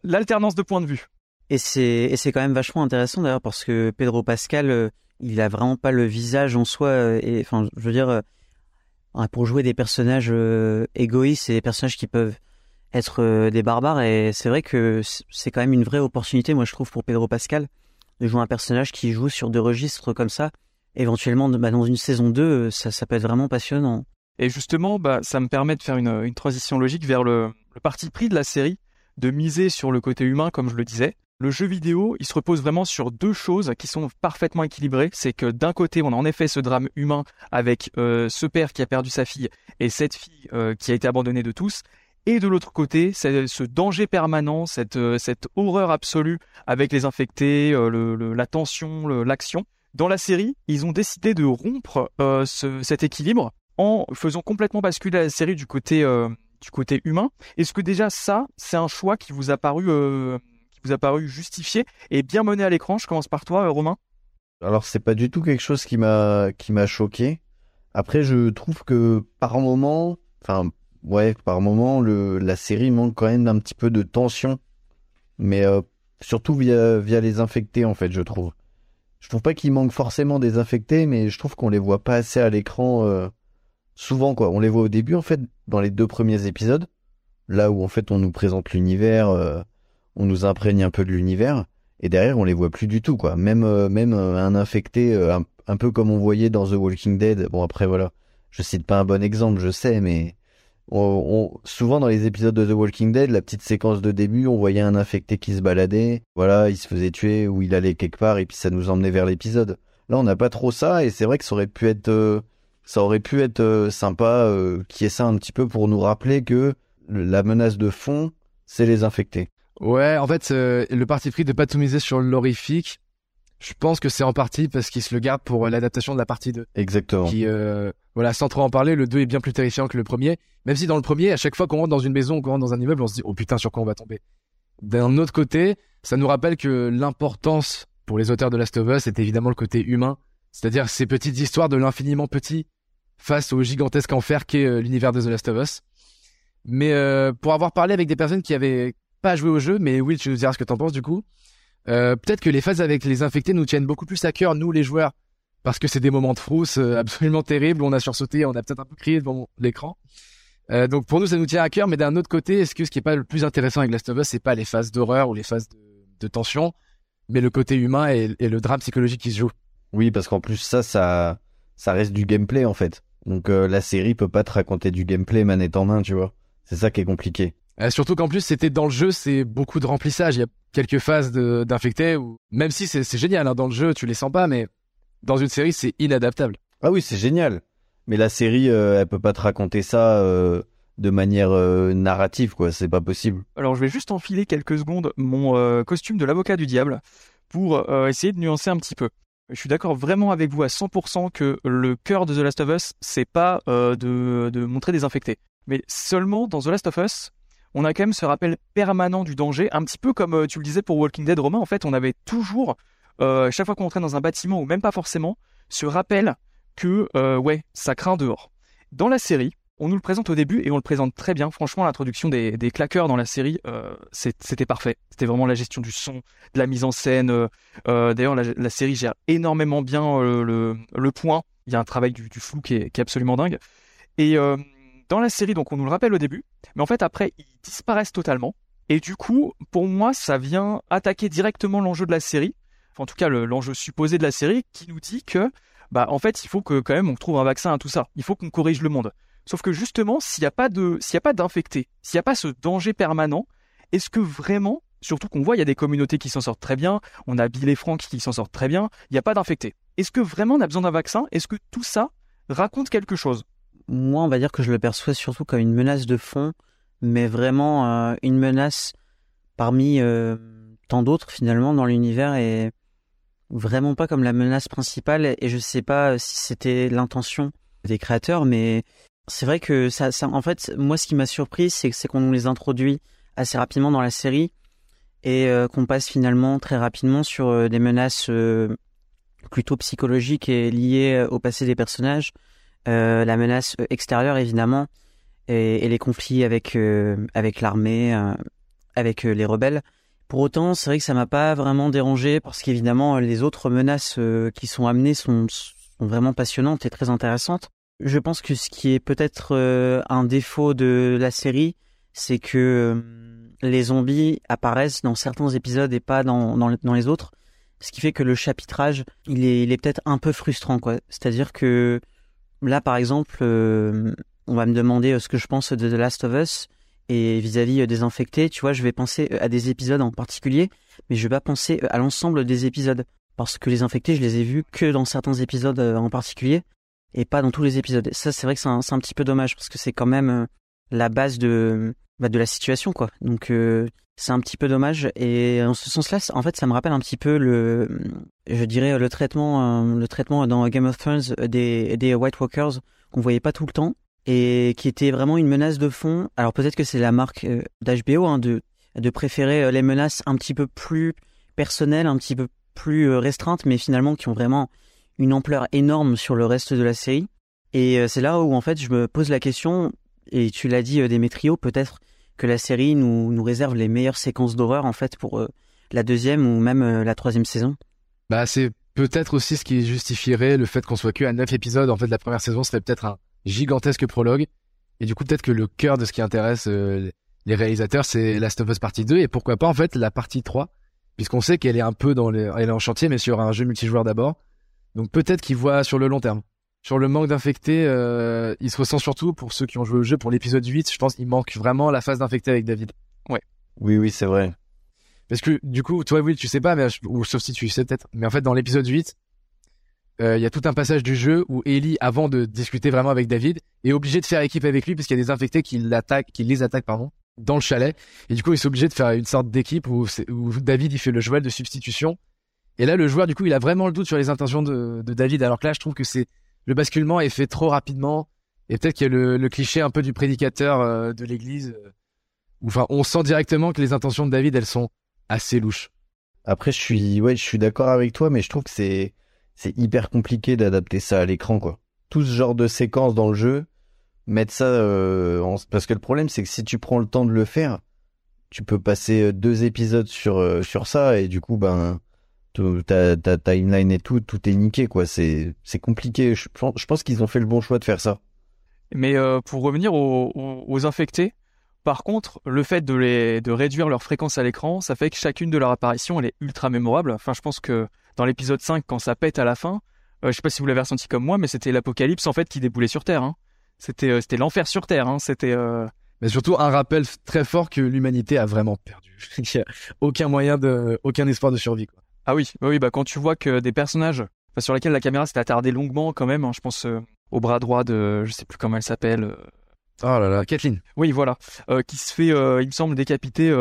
l'alternance de points de vue. Et c'est quand même vachement intéressant d'ailleurs parce que Pedro Pascal, euh, il a vraiment pas le visage en soi. enfin, je veux dire, hein, pour jouer des personnages égoïstes et des personnages qui peuvent être euh, des barbares. Et c'est vrai que c'est quand même une vraie opportunité, moi je trouve, pour Pedro Pascal de jouer un personnage qui joue sur deux registres comme ça. Éventuellement, bah, dans une saison 2, euh, ça, peut être vraiment passionnant. Et justement, bah, ça me permet de faire une, transition logique vers le, parti pris de la série, de miser sur le côté humain, comme je le disais. Le jeu vidéo, il se repose vraiment sur deux choses qui sont parfaitement équilibrées. C'est que d'un côté, on a en effet ce drame humain avec euh, ce père qui a perdu sa fille et cette fille qui a été abandonnée de tous. Et de l'autre côté, ce danger permanent, cette, euh, cette horreur absolue avec les infectés, euh, la tension, l'action. Dans la série, ils ont décidé de rompre euh, ce- cet équilibre en faisant complètement basculer la série du côté humain. Est-ce que déjà ça, c'est un choix qui vous a paru justifié et bien mené à l'écran? Je commence par toi, Romain. Alors c'est pas du tout quelque chose qui m'a qui m'a choqué. Après, je trouve que par moment, enfin, ouais, par moment, le, la série manque quand même d'un petit peu de tension. Mais euh, surtout via, via les infectés, en fait, je trouve. Je trouve pas qu'il manque forcément des infectés, mais je trouve qu'on les voit pas assez à l'écran euh, souvent, quoi. On les voit au début, en fait, dans les deux premiers épisodes. Là où, en fait, on nous présente l'univers, euh, on nous imprègne un peu de l'univers. Et derrière, on les voit plus du tout, quoi. Même, euh, même euh, un infecté, euh, un, un peu comme on voyait dans The Walking Dead. Bon, après, voilà. Je cite pas un bon exemple, je sais, mais souvent dans les épisodes de The Walking Dead, la petite séquence de début, on voyait un infecté qui se baladait. Voilà, il se faisait tuer ou il allait quelque part et puis ça nous emmenait vers l'épisode. Là, on n'a pas trop ça et c'est vrai que ça aurait pu être, euh, euh, sympa euh, qu'il y ait ça un petit peu pour nous rappeler que la menace de fond, c'est les infectés. Ouais, en fait, le parti pris de pas tout miser sur l'horrifique, je pense que c'est en partie parce qu'il se le garde pour euh, l'adaptation de la partie 2. Exactement. Qui, euh, voilà, sans trop en parler, le 2 est bien plus terrifiant que le premier. Même si dans le premier, à chaque fois qu'on rentre dans une maison ou qu'on rentre dans un immeuble, on se dit, oh putain, sur quoi on va tomber. D'un autre côté, ça nous rappelle que l'importance pour les auteurs de Last of Us est évidemment le côté humain. C'est-à-dire ces petites histoires de l'infiniment petit face au gigantesque enfer qu'est euh, l'univers de The Last of Us. Mais euh, pour avoir parlé avec des personnes qui avaient pas joué au jeu, mais Will, tu nous diras ce que t'en penses du coup. Euh, peut-être que les phases avec les infectés nous tiennent beaucoup plus à cœur, nous les joueurs, parce que c'est des moments de frousse euh, absolument terribles. On a sursauté, on a peut-être un peu crié devant l'écran. Euh, donc pour nous, ça nous tient à cœur. Mais d'un autre côté, est-ce que ce qui est pas le plus intéressant avec Last of Us, c'est pas les phases d'horreur ou les phases de, tension, mais le côté humain et, le drame psychologique qui se joue? Oui, parce qu'en plus ça, ça, reste du gameplay en fait. Donc la série peut pas te raconter du gameplay manette en main, tu vois. C'est ça qui est compliqué. Euh, surtout qu'en plus, c'était dans le jeu, c'est beaucoup de remplissage. Il y a quelques phases d'infectés où, même si c'est c'est génial, hein, dans le jeu, tu les sens pas, mais dans une série, c'est inadaptable. Ah oui, c'est génial. Mais la série, euh, elle peut pas te raconter ça euh, de manière euh, narrative, quoi. C'est pas possible. Alors je vais juste enfiler quelques secondes mon euh, costume de l'avocat du diable pour euh, essayer de nuancer un petit peu. Je suis d'accord vraiment avec vous à 100% que le cœur de The Last of Us, c'est pas euh, de, de montrer des infectés. Mais seulement dans The Last of Us, on a quand même ce rappel permanent du danger, un petit peu comme euh, tu le disais pour Walking Dead, Romain, en fait, on avait toujours, euh, chaque fois qu'on entrait dans un bâtiment, ou même pas forcément, ce rappel que, euh, ouais, ça craint dehors. Dans la série, on nous le présente au début et on le présente très bien. Franchement, l'introduction des, claqueurs dans la série, c'était parfait. C'était vraiment la gestion du son, de la mise en scène. D'ailleurs, la, série gère énormément bien le, point. Il y a un travail du, flou qui est, absolument dingue. Et dans la série, donc on nous le rappelle au début, mais en fait après, ils disparaissent totalement. Et du coup, pour moi, ça vient attaquer directement l'enjeu de la série. En tout cas, le- l'enjeu supposé de la série, qui nous dit que, bah, en fait, il faut que quand même on trouve un vaccin à tout ça. Il faut qu'on corrige le monde. Sauf que justement, s'il n'y a pas de, s'il y a pas d'infectés, s'il n'y a pas ce danger permanent, est-ce que vraiment, surtout qu'on voit, il y a des communautés qui s'en sortent très bien, on a Bill et Frank qui s'en sortent très bien, il n'y a pas d'infectés. Est-ce que vraiment on a besoin d'un vaccin? Est-ce que tout ça raconte quelque chose? Moi, on va dire que je le perçois surtout comme une menace de fond, mais vraiment euh, une menace parmi euh, tant d'autres finalement dans l'univers et vraiment pas comme la menace principale. Et je sais pas si c'était l'intention des créateurs, mais c'est vrai que ça, en fait, moi, ce qui m'a surpris, c'est qu'on nous les introduit assez rapidement dans la série et euh, qu'on passe finalement très rapidement sur euh, des menaces euh, plutôt psychologiques et liées au passé des personnages. Euh, la menace euh, extérieure évidemment et, les conflits avec euh, avec l'armée, avec les rebelles. Pour autant, c'est vrai que ça m'a pas vraiment dérangé parce qu'évidemment les autres menaces qui sont amenées sont, sont vraiment passionnantes et très intéressantes. Je pense que ce qui est peut-être un défaut de la série, c'est que les zombies apparaissent dans certains épisodes et pas dans, dans, dans les autres. Ce qui fait que le chapitrage, il est, il est peut-être un peu frustrant, quoi. C'est-à-dire que là, par exemple, euh, on va me demander euh, ce que je pense de The Last of Us et vis-à-vis euh, des infectés, tu vois, je vais penser à des épisodes en particulier, mais je vais pas penser à l'ensemble des épisodes parce que les infectés, je les ai vus que dans certains épisodes en particulier et pas dans tous les épisodes. Ça, c'est vrai que c'est un, petit peu dommage parce que c'est quand même la base de bah, de la situation, quoi. Donc c'est un petit peu dommage et en ce sens-là, en fait, ça me rappelle un petit peu le, je dirais le traitement, euh, le traitement dans Game of Thrones des des White Walkers qu'on voyait pas tout le temps et qui était vraiment une menace de fond. Alors peut-être que c'est la marque euh, d'HBO hein, de de préférer euh, les menaces un petit peu plus personnelles, un petit peu plus restreintes, mais finalement qui ont vraiment une ampleur énorme sur le reste de la série. Et c'est là où en fait je me pose la question, et tu l'as dit Démétrio, peut-être que la série nous, nous réserve les meilleures séquences d'horreur en fait pour euh, la deuxième ou même euh, la troisième saison. Bah, c'est peut-être aussi ce qui justifierait le fait qu'on soit que à 9 épisodes. En fait, la première saison serait peut-être un gigantesque prologue. Et du coup, peut-être que le cœur de ce qui intéresse euh, les réalisateurs, c'est Last of Us partie 2. Et pourquoi pas, en fait, la partie 3. Puisqu'on sait qu'elle est un peu dans les, elle est en chantier, mais sur un jeu multijoueur d'abord. Donc peut-être qu'ils voient sur le long terme. Sur le manque d'infectés, euh, il se ressent surtout pour ceux qui ont joué au jeu pour l'épisode 8. Je pense qu'il manque vraiment la phase d'infecté avec David. Oui, oui, c'est vrai. Parce que du coup, toi, oui, tu sais pas, mais je- ou sauf si tu sais peut-être. Mais en fait, dans l'épisode 8, euh, il y a tout un passage du jeu où Ellie, avant de discuter vraiment avec David, est obligé de faire équipe avec lui parce qu'il y a des infectés qui l'attaquent, qui les attaquent, pardon, dans le chalet. Et du coup, il est obligé de faire une sorte d'équipe où David, il fait le joueur de substitution. Et là, le joueur, du coup, il a vraiment le doute sur les intentions de, de David. Alors que là, je trouve que c'est le basculement est fait trop rapidement. Et peut-être qu'il y a le, cliché un peu du prédicateur euh, de l'église. euh, Enfin, on sent directement que les intentions de David, elles sont assez louches. Après, je suis, ouais, je suis d'accord avec toi, mais je trouve que c'est, c'est hyper compliqué d'adapter ça à l'écran, quoi. Tout ce genre de séquence dans le jeu, mettre ça, euh, en- parce que le problème, c'est que si tu prends le temps de le faire, tu peux passer deux épisodes sur, sur ça, et du coup, ben, tout- ta, ta timeline et tout, tout est niqué, quoi. C'est, c'est compliqué. Je pense, je pense qu'ils ont fait le bon choix de faire ça. Mais euh, pour revenir aux, aux- aux infectés, par contre, le fait de, les, de réduire leur fréquence à l'écran, ça fait que chacune de leurs apparitions, elle est ultra mémorable. Enfin, je pense que dans l'épisode 5, quand ça pète à la fin, euh, je sais pas si vous l'avez ressenti comme moi, mais c'était l'apocalypse en fait qui déboulait sur Terre. hein. C'était euh, c'était l'enfer sur Terre. Hein. C'était euh, Mais surtout un rappel très fort que l'humanité a vraiment perdu. Il y a aucun moyen de, aucun espoir de survie. Quoi. Ah oui, oui, bah quand tu vois que des personnages enfin, sur lesquels la caméra s'est attardée longuement quand même. hein, je pense euh, au bras droit de, je sais plus comment elle s'appelle. euh, Oh là là, Kathleen. Oui, voilà, euh, qui se fait, euh, il me semble, décapiter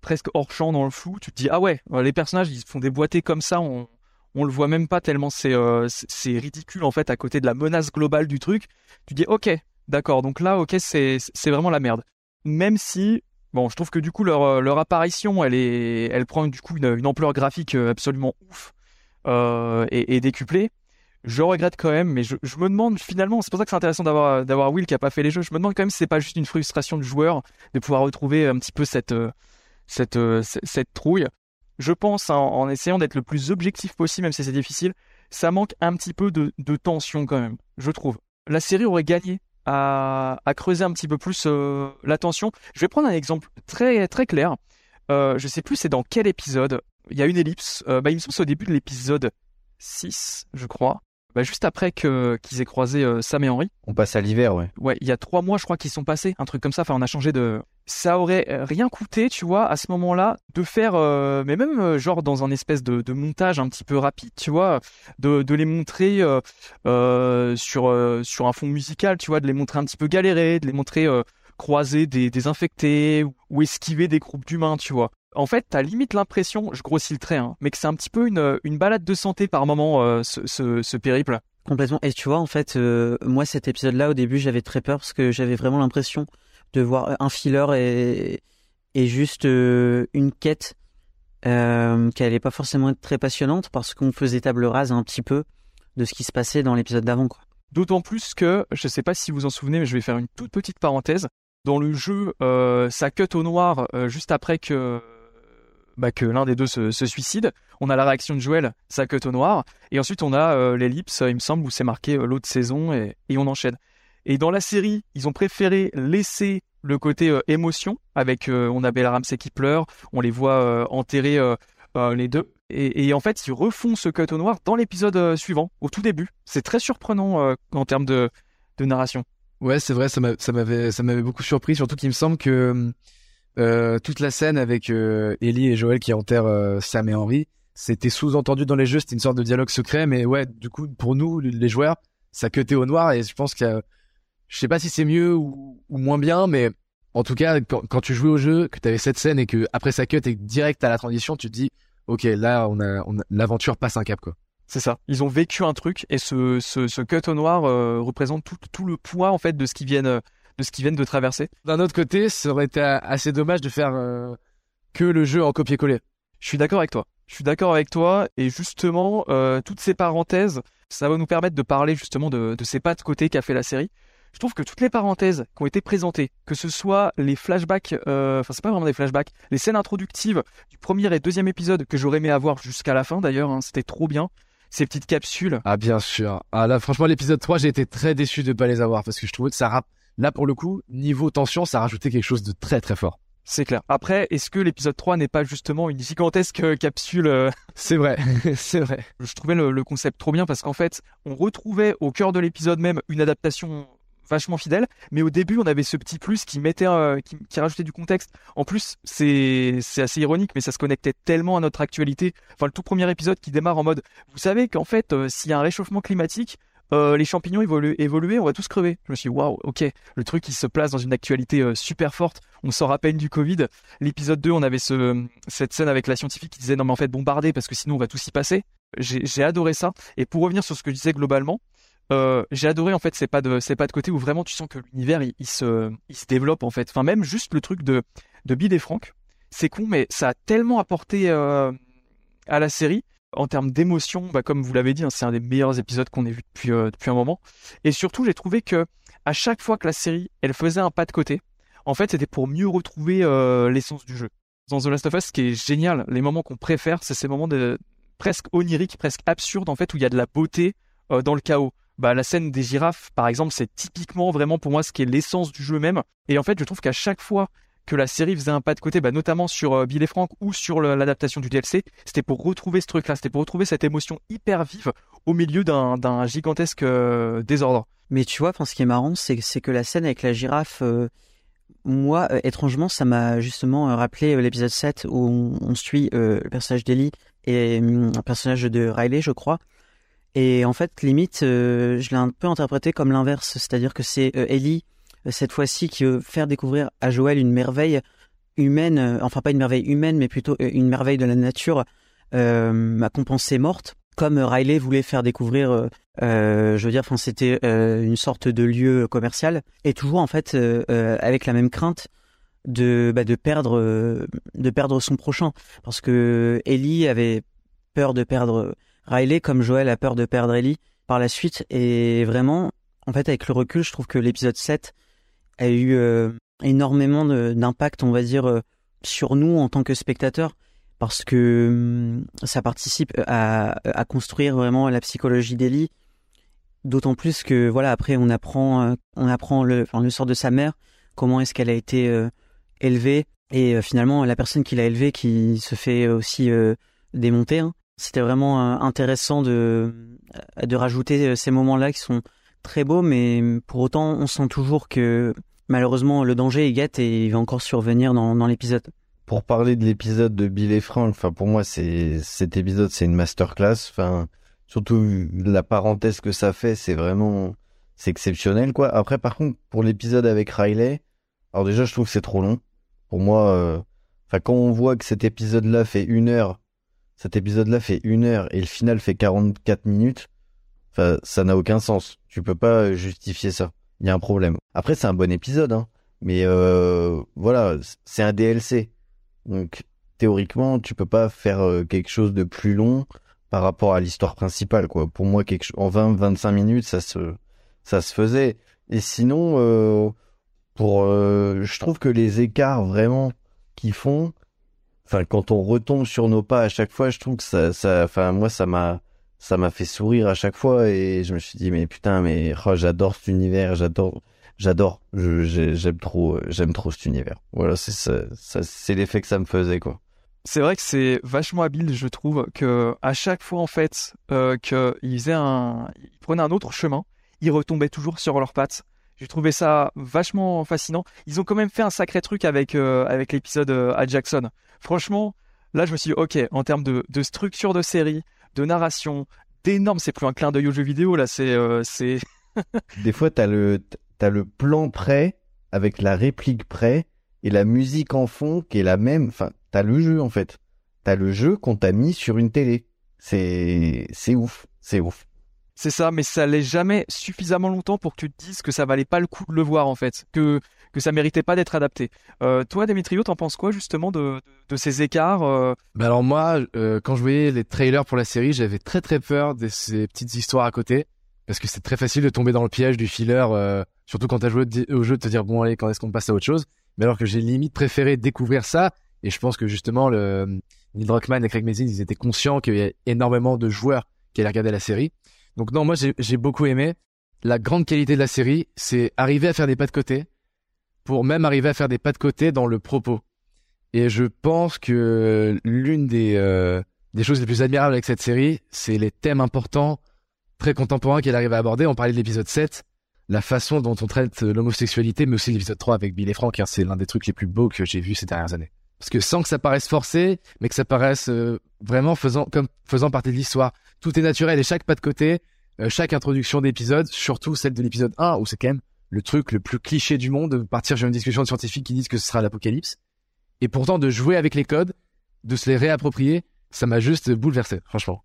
presque hors champ dans le flou. Tu te dis ah ouais, les personnages ils se font déboîter comme ça, on on le voit même pas tellement c'est c'est- c'est ridicule en fait à côté de la menace globale du truc. Tu dis ok, d'accord, donc là ok c'est c'est vraiment la merde. Même si bon, je trouve que du coup leur euh, leur apparition elle est elle prend du coup une, ampleur graphique euh, absolument ouf euh, et, décuplée. Je regrette quand même, mais je, me demande finalement, c'est pour ça que c'est intéressant d'avoir d'avoir Will qui a pas fait les jeux. Je me demande quand même si c'est pas juste une frustration du joueur de pouvoir retrouver un petit peu cette cette cette trouille. Je pense en, en essayant d'être le plus objectif possible, même si c'est difficile, ça manque un petit peu de, de tension quand même. Je trouve. La série aurait gagné à, à creuser un petit peu plus euh, la tension. Je vais prendre un exemple très très clair. Euh, je sais plus c'est dans quel épisode. Il y a une ellipse. Euh, bah, il me semble c'est au début de l'épisode 6, je crois. Bah, juste après que qu'ils aient croisé euh, Sam et Henry. On passe à l'hiver, ouais. Ouais, il y a trois mois, je crois, qu'ils sont passés, un truc comme ça. Enfin, on a changé de. Ça aurait rien coûté, tu vois, à ce moment-là, de faire, euh, mais même euh, genre dans un espèce de, de montage un petit peu rapide, tu vois, de, de les montrer sur sur un fond musical, tu vois, de les montrer un petit peu galérer, de les montrer croiser des, des infectés ou, ou esquiver des groupes d'humains, tu vois. En fait, t'as limite l'impression, je grossis le trait, hein, mais que c'est un petit peu une, une balade de santé par moment, euh, ce, ce, ce périple. Complètement. Et tu vois, en fait, euh, moi, cet épisode-là, au début, j'avais très peur parce que j'avais vraiment l'impression de voir un filler et, et juste euh, une quête euh, qui allait pas forcément être très passionnante parce qu'on faisait table rase un petit peu de ce qui se passait dans l'épisode d'avant, quoi. D'autant plus que, je sais pas si vous en souvenez, mais je vais faire une toute petite parenthèse. Dans le jeu, euh, ça cut au noir euh, juste après que, bah, que l'un des deux se, suicide. On a la réaction de Joël, ça cut au noir. Et ensuite, on a euh, l'ellipse, il me semble, où c'est marqué euh, l'autre saison et, on enchaîne. Et dans la série, ils ont préféré laisser le côté euh, émotion avec, euh, on a Bella Ramsey qui pleure, on les voit enterrer les deux. Et, en fait, ils refont ce cut au noir dans l'épisode suivant, au tout début. C'est très surprenant en termes de, de narration. Ouais, c'est vrai, ça m'a- ça m'avait, ça m'avait beaucoup surpris, surtout qu'il me semble que euh, toute la scène avec euh, Ellie et Joël qui enterrent euh, Sam et Henry, c'était sous-entendu dans les jeux, c'était une sorte de dialogue secret, mais ouais, du coup, pour nous, les joueurs, ça cutait au noir et je pense que je sais pas si c'est mieux ou, moins bien, mais en tout cas, quand, tu jouais au jeu, que tu avais cette scène et que après ça cut et direct à la transition, tu te dis, ok, là, on a, l'aventure passe un cap, quoi. C'est ça. Ils ont vécu un truc et ce, ce, cut au noir euh, représente tout, le poids en fait de ce qu'ils viennent, de ce qu'ils viennent de traverser. D'un autre côté, ça aurait été assez dommage de faire euh, que le jeu en copier-coller. Je suis d'accord avec toi. Je suis d'accord avec toi et justement euh, toutes ces parenthèses, ça va nous permettre de parler justement de, de ces pas de côté qu'a fait la série. Je trouve que toutes les parenthèses qui ont été présentées, que ce soit les flashbacks, euh, enfin c'est pas vraiment des flashbacks, les scènes introductives du premier et deuxième épisode que j'aurais aimé avoir jusqu'à la fin d'ailleurs, hein, c'était trop bien. Ces petites capsules, Ah bien sûr. Ah là franchement l'épisode 3 j'ai été très déçu de pas les avoir parce que je trouvais que ça rap... là pour le coup niveau tension ça rajoutait quelque chose de très très fort. c'est clair. Après, est-ce que l'épisode 3 n'est pas justement une gigantesque euh, capsule euh, C'est vrai, c'est vrai. Je trouvais le, le concept trop bien parce qu'en fait, on retrouvait au cœur de l'épisode même une adaptation vachement fidèle, mais au début, on avait ce petit plus qui mettait, euh, qui, qui rajoutait du contexte. En plus, c'est c'est assez ironique, mais ça se connectait tellement à notre actualité. Enfin, le tout premier épisode qui démarre en mode, vous savez qu'en fait, euh, s'il y a un réchauffement climatique, euh, les champignons évoluent, évoluer, on va tous crever. Je me suis dit, waouh, ok, le truc qui se place dans une actualité euh, super forte. On sort à peine du Covid. L'épisode 2, on avait ce, cette scène avec la scientifique qui disait non mais en fait bombarder parce que sinon on va tous y passer. J'ai adoré ça. Et pour revenir sur ce que je disais globalement, euh, j'ai adoré en fait ces pas de pas de côté où vraiment tu sens que l'univers il, il se il développe en fait. Enfin même juste le truc de de et Frank, c'est con mais ça a tellement apporté à la série en termes d'émotion. Bah comme vous l'avez dit, hein, c'est un des meilleurs épisodes qu'on ait vu depuis euh, depuis un moment. Et surtout j'ai trouvé que à chaque fois que la série elle faisait un pas de côté, en fait c'était pour mieux retrouver euh, l'essence du jeu. Dans The Last of Us, ce qui est génial, les moments qu'on préfère, c'est ces moments de presque oniriques, presque absurdes en fait où il y a de la beauté euh, dans le chaos bah, la scène des girafes, par exemple, c'est typiquement vraiment pour moi ce qui est l'essence du jeu même. Et en fait, je trouve qu'à chaque fois que la série faisait un pas de côté, bah, notamment sur euh, Bill et Frank ou sur l'adaptation du DLC, c'était pour retrouver ce truc-là, c'était pour retrouver cette émotion hyper vive au milieu d'un gigantesque euh, désordre. Mais tu vois, ce qui est marrant, c'est que la scène avec la girafe, euh, moi, euh, étrangement, ça m'a justement rappelé l'épisode 7 où on, on suit le personnage d'Ellie et hum, un personnage de Riley, je crois. Et en fait, limite, je l'ai un peu interprété comme l'inverse, c'est-à-dire que c'est Ellie, cette fois-ci, qui veut faire découvrir à Joël une merveille humaine, euh, enfin pas une merveille humaine, mais plutôt euh, une merveille de la nature, euh, à compenser morte, comme euh, Riley voulait faire découvrir euh, euh, je veux dire, enfin, c'était euh, une sorte de lieu commercial et toujours en fait euh, euh, avec la même crainte de bah, de perdre euh, de perdre son prochain. Parce que Ellie avait peur de perdre Riley comme Joël a peur de perdre Ellie par la suite et vraiment en fait avec le recul je trouve que l'épisode 7 a eu euh, énormément d'impact on va dire euh, sur nous en tant que spectateurs parce que hum, ça participe à, à construire vraiment la psychologie d'Ellie D'autant plus que voilà après on apprend euh, on apprend le sort de sa mère comment est-ce qu'elle a été euh, élevée et euh, finalement la personne qui l'a élevée qui se fait aussi euh, démonter. hein. C'était vraiment euh, intéressant de euh, de rajouter euh, ces moments-là qui sont très beaux mais pour autant on sent toujours que malheureusement le danger est guette et il va encore survenir dans l'épisode. Pour parler de l'épisode de Bill et Frank, enfin pour moi c'est cet épisode c'est une masterclass. Enfin surtout la parenthèse que ça fait, c'est vraiment c'est exceptionnel quoi. Après par contre pour l'épisode avec Riley, alors déjà je trouve que c'est trop long. Pour moi, euh, quand on voit que cet épisode-là fait une heure, cet épisode-là fait une heure et le final fait 44 minutes, ça n'a aucun sens. Tu peux pas justifier ça. Il y a un problème. Après c'est un bon épisode, hein. Mais euh, voilà, c'est un DLC. Donc théoriquement, tu peux pas faire euh, quelque chose de plus long par rapport à l'histoire principale quoi. Pour moi quelque en 20 25 minutes, ça se ça se faisait. Et sinon euh, pour euh, je trouve que les écarts vraiment qu'ils font enfin quand on retombe sur nos pas à chaque fois, je trouve que ça ça enfin moi ça m'a ça m'a fait sourire à chaque fois et je me suis dit mais putain mais oh, j'adore cet univers, j'adore j'adore, j'aime trop j'aime trop cet univers. Voilà, c'est c'est l'effet que ça me faisait quoi. C'est vrai que c'est vachement habile, je trouve, que à chaque fois en fait euh, qu'ils un, ils prenaient un autre chemin, ils retombaient toujours sur leurs pattes. J'ai trouvé ça vachement fascinant. Ils ont quand même fait un sacré truc avec euh, avec l'épisode euh, à Jackson. Franchement, là je me suis dit ok, en termes de structure de série, de narration, d'énormes, c'est plus un clin d'œil au jeu vidéo là, c'est euh, c'est Des fois t'as le t'as le plan prêt avec la réplique prêt et la musique en fond qui est la même. Enfin, t'as le jeu en fait. T'as le jeu qu'on t'a mis sur une télé. C'est c'est ouf, c'est ouf. C'est ça, mais ça l'est jamais suffisamment longtemps pour que tu te dises que ça valait pas le coup de le voir en fait, que que ça méritait pas d'être adapté. Euh, toi, Demetrio, t'en penses quoi justement de, de, ces écarts euh, Bah alors moi, euh, quand je voyais les trailers pour la série, j'avais très très peur de ces petites histoires à côté, parce que c'est très facile de tomber dans le piège du filler, euh, surtout quand t'as joué au jeu, de te dire bon allez, quand est-ce qu'on passe à autre chose? Mais alors que j'ai limite préféré découvrir ça, et je pense que justement le Neil Druckmann et Craig Mazin, ils étaient conscients qu'il y a énormément de joueurs qui allaient regarder la série. Donc non, moi j'ai j'ai beaucoup aimé. La grande qualité de la série, c'est arriver à faire des pas de côté, pour même arriver à faire des pas de côté dans le propos. Et je pense que l'une des, euh, des choses les plus admirables avec cette série, c'est les thèmes importants, très contemporains qu'elle arrive à aborder. On parlait de l'épisode 7, la façon dont on traite l'homosexualité, mais aussi l'épisode 3 avec Bill et Frank, hein, c'est l'un des trucs les plus beaux que j'ai vus ces dernières années. Parce que sans que ça paraisse forcé, mais que ça paraisse euh, vraiment faisant, comme faisant partie de l'histoire. Tout est naturel et chaque pas de côté, euh, chaque introduction d'épisode, surtout celle de l'épisode 1, où c'est quand même le truc le plus cliché du monde, de partir sur une discussion de scientifiques qui disent que ce sera l'apocalypse. Et pourtant, de jouer avec les codes, de se les réapproprier, ça m'a juste bouleversé, franchement.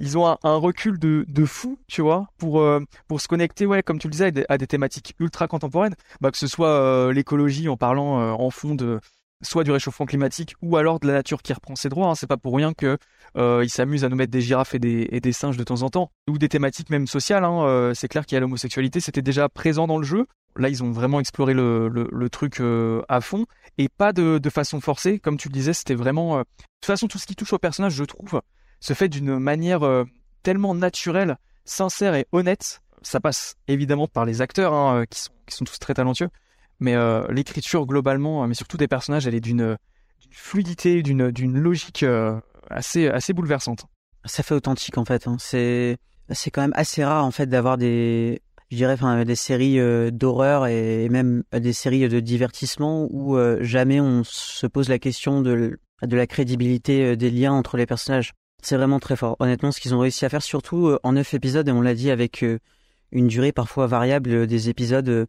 ils ont un, recul de, de fou, tu vois, pour euh, pour se connecter, ouais, comme tu le disais, à des, à des thématiques ultra contemporaines, bah, que ce soit euh, l'écologie en parlant euh, en fond de soit du réchauffement climatique ou alors de la nature qui reprend ses droits. Hein. C'est pas pour rien que euh, ils s'amusent à nous mettre des girafes et des, singes de temps en temps, ou des thématiques même sociales. Hein. Euh, c'est clair qu'il y a l'homosexualité, c'était déjà présent dans le jeu. Là, ils ont vraiment exploré le, truc euh, à fond et pas de, façon forcée, comme tu le disais. C'était vraiment, de toute façon, tout ce qui touche au personnage, je trouve, se fait d'une manière tellement naturelle, sincère et honnête. Ça passe évidemment par les acteurs hein, qui sont tous très talentueux, mais euh, l'écriture globalement, euh, mais surtout des personnages, elle est d'une d'une fluidité, d'une logique euh, assez assez bouleversante. ça fait authentique en fait. hein. C'est c'est quand même assez rare en fait d'avoir des je dirais enfin des séries euh, d'horreur et même des séries de divertissement où euh, jamais on se pose la question de de la crédibilité euh, des liens entre les personnages. C'est vraiment très fort. Honnêtement, ce qu'ils ont réussi à faire, surtout euh, en neuf épisodes, et on l'a dit avec euh, une durée parfois variable euh, des épisodes.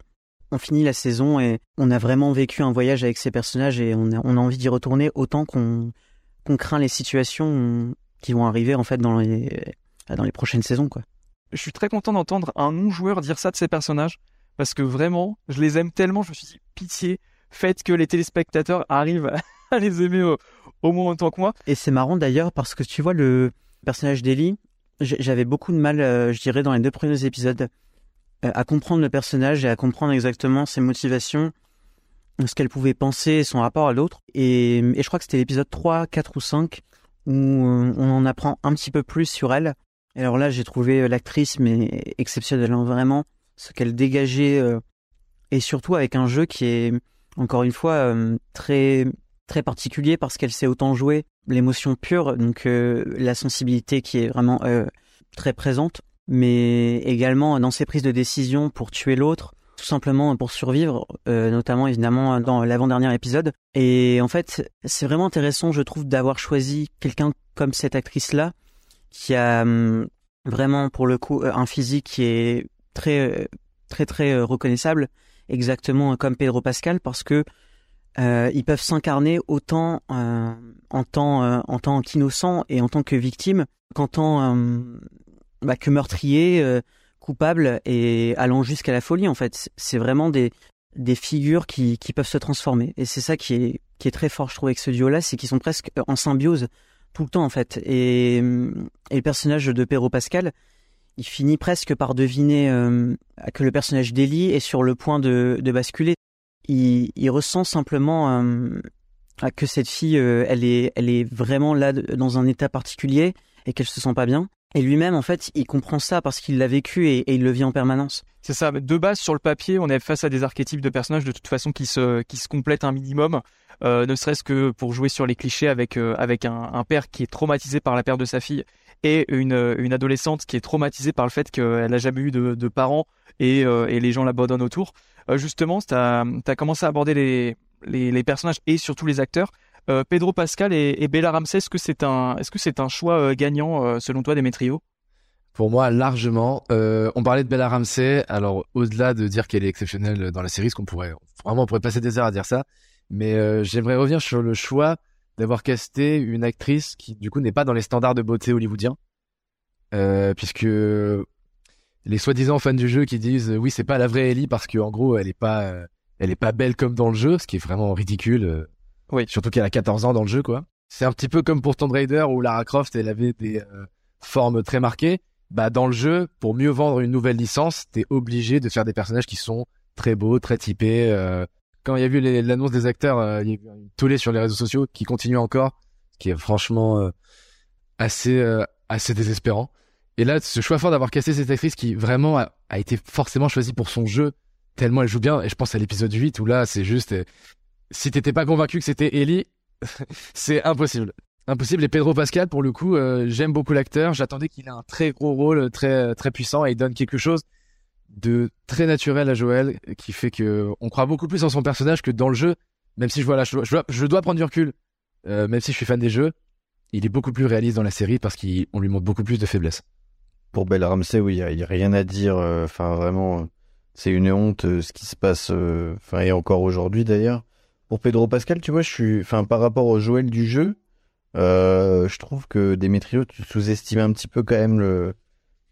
On finit la saison et on a vraiment vécu un voyage avec ces personnages et on a, on a envie d'y retourner autant qu'on craint les situations qui vont arriver en fait dans les dans les prochaines saisons quoi. Je suis très content d'entendre un non-joueur dire ça de ses personnages parce que vraiment, je les aime tellement. Je me suis dit pitié, faites que les téléspectateurs arrivent à les aimer au, au moins autant que moi. Et c'est marrant d'ailleurs parce que tu vois le personnage d'Ellie, j'avais beaucoup de mal, euh, je dirais, dans les deux premiers épisodes, à comprendre le personnage et à comprendre exactement ses motivations, ce qu'elle pouvait penser, son rapport à l'autre. Et, je crois que c'était l'épisode 3, 4 ou 5 où euh, on en apprend un petit peu plus sur elle. Et alors là, j'ai trouvé euh, l'actrice mais exceptionnelle, vraiment, ce qu'elle dégageait, euh, et surtout avec un jeu qui est, encore une fois, euh, très très particulier parce qu'elle sait autant jouer l'émotion pure, donc euh, la sensibilité qui est vraiment euh, très présente, mais également dans ses prises de décision pour tuer l'autre, tout simplement pour survivre, euh, notamment évidemment dans l'avant-dernier épisode. Et en fait, c'est vraiment intéressant, je trouve, d'avoir choisi quelqu'un comme cette actrice-là, qui a hum, vraiment pour le coup un physique qui est très euh, très très euh, reconnaissable, exactement comme Pedro Pascal, parce que euh, ils peuvent s'incarner autant euh, en tant euh, en tant qu'innocent et en tant que victime qu'en tant euh, bah, que meurtrier, euh, coupable et allant jusqu'à la folie. En fait, c'est vraiment des des figures qui qui peuvent se transformer. Et c'est ça qui est qui est très fort, je trouve, avec ce duo-là, c'est qu'ils sont presque en symbiose tout le temps en fait. Et, et le personnage de Pedro Pascal, il finit presque par deviner euh, que le personnage d'Ellie est sur le point de, de basculer il, il ressent simplement euh, que cette fille, euh, elle est, elle est vraiment là dans un état particulier et qu'elle se sent pas bien. Et lui-même, en fait, il comprend ça parce qu'il l'a vécu et, il le vit en permanence. C'est ça. De base, sur le papier, on est face à des archétypes de personnages de toute façon qui se, qui se complètent un minimum, euh, ne serait-ce que pour jouer sur les clichés avec, euh, avec un, père qui est traumatisé par la perte de sa fille et une, une adolescente qui est traumatisée par le fait qu'elle n'a jamais eu de, parents et, euh, et les gens l'abandonnent autour. Justement, tu as, commencé à aborder les, les, les personnages et surtout les acteurs. Euh, Pedro Pascal et, Bella Ramsey, est-ce que c'est un, que c'est un choix euh, gagnant euh, selon toi, Demetrio? Pour moi, largement. On parlait de Bella Ramsey. Alors, au-delà de dire qu'elle est exceptionnelle dans la série, ce qu'on pourrait vraiment on pourrait passer des heures à dire ça, mais j'aimerais revenir sur le choix d'avoir casté une actrice qui, du coup, n'est pas dans les standards de beauté hollywoodiens, puisque les soi-disant fans du jeu qui disent oui, c'est pas la vraie Ellie parce que en gros, elle est pas, Elle est pas belle comme dans le jeu, ce qui est vraiment ridicule. Oui. Surtout qu'elle a 14 ans dans le jeu, quoi. C'est un petit peu comme pour Tomb Raider où Lara Croft, elle avait des euh, formes très marquées. Bah, dans le jeu, pour mieux vendre une nouvelle licence, t'es obligé de faire des personnages qui sont très beaux, très typés. euh. Quand il y a les- l'annonce des acteurs, euh, il y a eu une tollée sur les réseaux sociaux qui continue encore, qui est franchement euh, assez assez désespérant. Et là, ce choix fort d'avoir cassé cette actrice qui vraiment a, a été forcément choisie pour son jeu, tellement elle joue bien. Et je pense à l'épisode 8 où là, c'est juste, si t'étais pas convaincu que c'était Ellie, c'est impossible. Impossible. Et Pedro Pascal, pour le coup, euh, j'aime beaucoup l'acteur. J'attendais qu'il ait un très gros rôle, très très puissant, et il donne quelque chose de très naturel à Joël, qui fait que on croit beaucoup plus en son personnage que dans le jeu. Même si je vois là, je dois, prendre du recul. Euh, même si je suis fan des jeux, il est beaucoup plus réaliste dans la série parce qu'on lui montre beaucoup plus de faiblesses. Pour Bella Ramsey, oui, il n'y a, rien à dire. euh, Enfin, vraiment, euh, c'est une honte euh, ce qui se passe. euh, Enfin, et encore aujourd'hui d'ailleurs. Pour Pedro Pascal, tu vois, je suis. Enfin, par rapport au Joël du jeu, euh, je trouve que Demetrio, tu sous-estimes un petit peu quand même